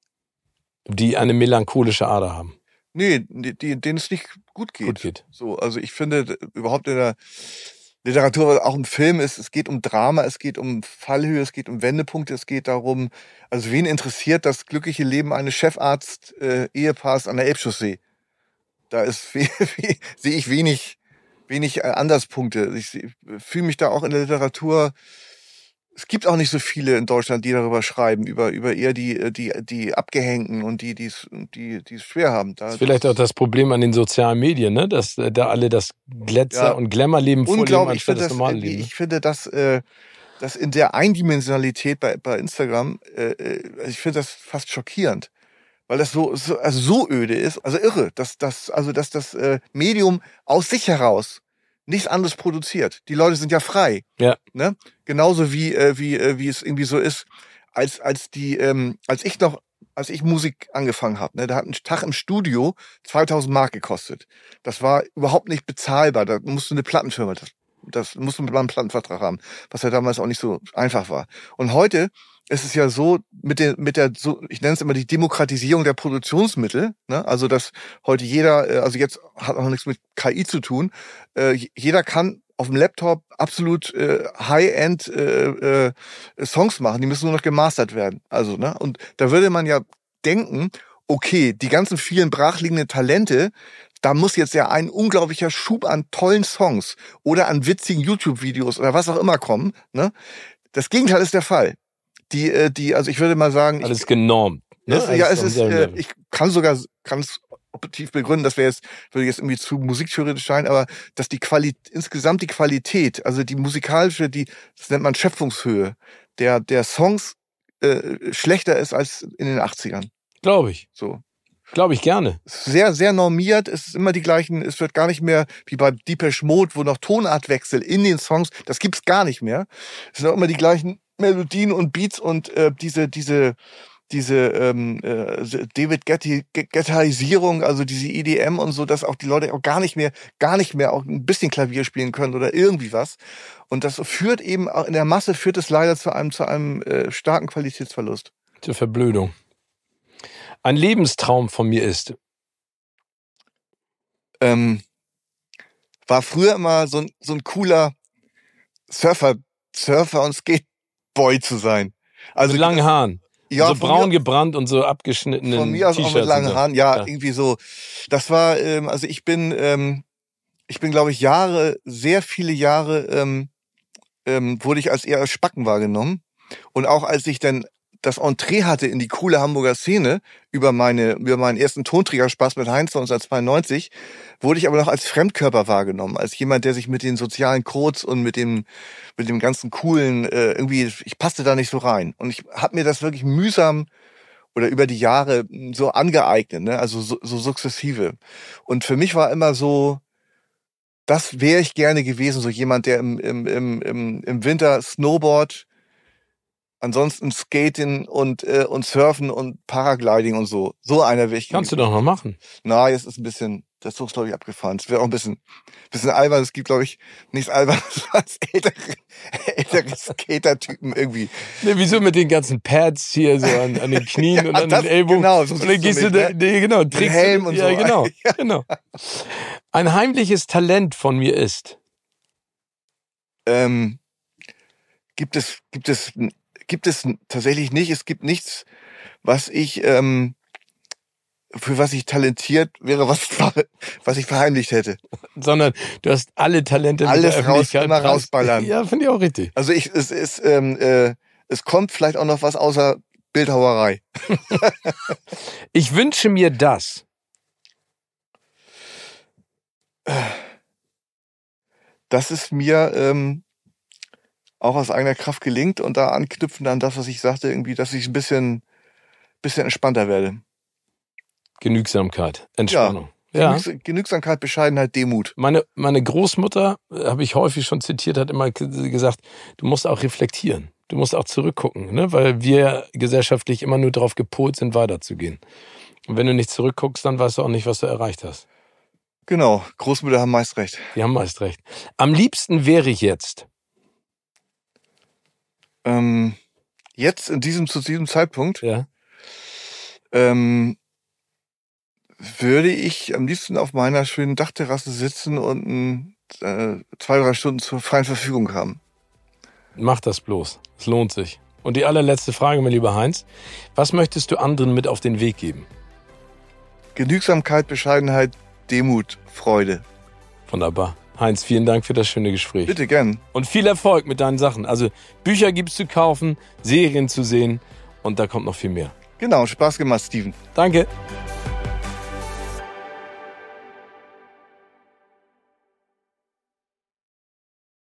A: Die eine melancholische Ader haben.
B: Nee, die, denen es nicht gut geht.
A: Gut geht.
B: So, also ich finde überhaupt in der Literatur, auch im Film ist, es geht um Drama, es geht um Fallhöhe, es geht um Wendepunkte, es geht darum, also wen interessiert das glückliche Leben eines Chefarzt-Ehepaars äh, an der Elbchaussee? Da ist, [laughs] sehe ich wenig wenig äh, Anderspunkte. Ich fühle mich da auch in der Literatur. Es gibt auch nicht so viele in Deutschland, die darüber schreiben, über, über eher die, äh, die, die Abgehängten und die, die es, die, die es schwer haben.
A: Da, das ist vielleicht auch das Problem an den sozialen Medien, ne? dass äh, da alle das Glitzer- ja, und Glamour-Leben
B: vorleben, anstatt das, das normale Leben. Ich finde, dass, äh, dass in der Eindimensionalität bei, bei Instagram, äh, ich finde das fast schockierend weil das so, so also so öde ist, also irre, dass das also dass das äh, Medium aus sich heraus nichts anderes produziert. Die Leute sind ja frei.
A: Ja.
B: Ne? Genauso wie äh, wie äh, wie es irgendwie so ist, als als die ähm, als ich noch als ich Musik angefangen habe, ne, da hat ein Tag im Studio 2000 Mark gekostet. Das war überhaupt nicht bezahlbar. Da musste eine Plattenfirma das das musste man einen Plattenvertrag haben, was ja damals auch nicht so einfach war. Und heute ist es ja so mit der mit der so ich nenne es immer die Demokratisierung der Produktionsmittel, ne? Also dass heute jeder äh, also jetzt hat auch nichts mit KI zu tun, äh, jeder kann auf dem Laptop absolut äh, High-End äh, äh, Songs machen, die müssen nur noch gemastert werden. Also, ne? Und da würde man ja denken, okay, die ganzen vielen brachliegenden Talente, da muss jetzt ja ein unglaublicher Schub an tollen Songs oder an witzigen YouTube-Videos oder was auch immer kommen. Ne? Das Gegenteil ist der Fall. Die, äh, die, also ich würde mal sagen,
A: alles genormt.
B: Ne? Es, ja, es ist, äh, ich kann sogar ganz objektiv begründen, das wäre jetzt, würde jetzt irgendwie zu musiktheoretisch sein, aber dass die Qualität, insgesamt die Qualität, also die musikalische, die, das nennt man Schöpfungshöhe, der, der Songs äh, schlechter ist als in den 80ern.
A: Glaube ich.
B: So.
A: Glaube ich gerne.
B: Sehr, sehr normiert. Es ist immer die gleichen, es wird gar nicht mehr wie bei Deepesh Mode, wo noch Tonartwechsel in den Songs, das gibt's gar nicht mehr. Es sind auch immer die gleichen Melodien und Beats und äh, diese, diese, diese ähm, äh, David Gettaisierung, also diese EDM und so, dass auch die Leute auch gar nicht mehr, gar nicht mehr auch ein bisschen Klavier spielen können oder irgendwie was. Und das führt eben auch in der Masse führt es leider zu einem zu einem äh, starken Qualitätsverlust.
A: Zur Verblödung. ein Lebenstraum von mir ist.
B: Ähm, war früher immer so ein, so ein cooler Surfer, Surfer und Skateboy zu sein.
A: Also mit langen Haaren.
B: Ja,
A: so braun gebrannt und so abgeschnittenen
B: Von mir aus auch mit langen Haaren. Ja, ja, irgendwie so. Das war, ähm, also ich bin, ähm, ich bin, glaube ich, Jahre, sehr viele Jahre ähm, ähm, wurde ich als eher als Spacken wahrgenommen. Und auch als ich dann das Entree hatte in die coole Hamburger Szene über meine über meinen ersten Tonträgerspaß mit Heinz 1992, wurde ich aber noch als Fremdkörper wahrgenommen, als jemand, der sich mit den sozialen Codes und mit dem mit dem ganzen coolen äh, irgendwie ich passte da nicht so rein und ich habe mir das wirklich mühsam oder über die Jahre so angeeignet, ne? also so, so sukzessive. Und für mich war immer so, das wäre ich gerne gewesen, so jemand, der im, im, im, im Winter Snowboard Ansonsten Skaten und, äh, und Surfen und Paragliding und so. So einer will ich.
A: Kannst du doch noch machen.
B: Na, jetzt ist ein bisschen, das Zug ist, glaube ich, abgefahren. Es wäre auch ein bisschen, bisschen albern. Es gibt, glaube ich, nichts albernes [laughs] als ältere, ältere Skater-Typen irgendwie.
A: Nee, wieso mit den ganzen Pads hier so an, an den Knien [laughs] ja, und an das, den Ellbogen?
B: Genau, so
A: und dann gehst du, da, ne? genau,
B: trickst Helm und
A: ja,
B: so.
A: Genau, [laughs] ja, genau. Ein heimliches Talent von mir ist.
B: Ähm, gibt es, gibt es gibt es tatsächlich nicht. Es gibt nichts, was ich, ähm, für was ich talentiert wäre, was, was ich verheimlicht hätte.
A: Sondern du hast alle Talente
B: Alles raus, immer rausballern. [laughs]
A: Ja, finde ich auch richtig.
B: Also ich, es ist, ähm, äh, es kommt vielleicht auch noch was außer Bildhauerei. [laughs]
A: ich wünsche mir das.
B: Das ist mir ähm, auch aus eigener Kraft gelingt und da anknüpfen an das, was ich sagte, irgendwie, dass ich ein bisschen, bisschen entspannter werde.
A: Genügsamkeit, Entspannung.
B: Ja. ja. Genügsamkeit, Bescheidenheit, Demut.
A: Meine, meine Großmutter, äh, habe ich häufig schon zitiert, hat immer gesagt, du musst auch reflektieren. Du musst auch zurückgucken, ne? weil wir gesellschaftlich immer nur darauf gepolt sind, weiterzugehen. Und wenn du nicht zurückguckst, dann weißt du auch nicht, was du erreicht hast.
B: Genau, Großmütter haben meist recht.
A: Die haben meist recht. Am liebsten wäre ich jetzt
B: ähm, jetzt in diesem zu diesem Zeitpunkt
A: ja.
B: ähm, würde ich am liebsten auf meiner schönen Dachterrasse sitzen und ein, äh, zwei drei Stunden zur freien Verfügung haben.
A: Mach das bloß. Es lohnt sich. Und die allerletzte Frage, mein lieber Heinz. Was möchtest du anderen mit auf den Weg geben?
B: Genügsamkeit, Bescheidenheit, Demut, Freude.
A: Wunderbar. Heinz, vielen Dank für das schöne Gespräch.
B: Bitte gern.
A: Und viel Erfolg mit deinen Sachen. Also Bücher gibt's zu kaufen, Serien zu sehen und da kommt noch viel mehr.
B: Genau, Spaß gemacht, Steven.
A: Danke.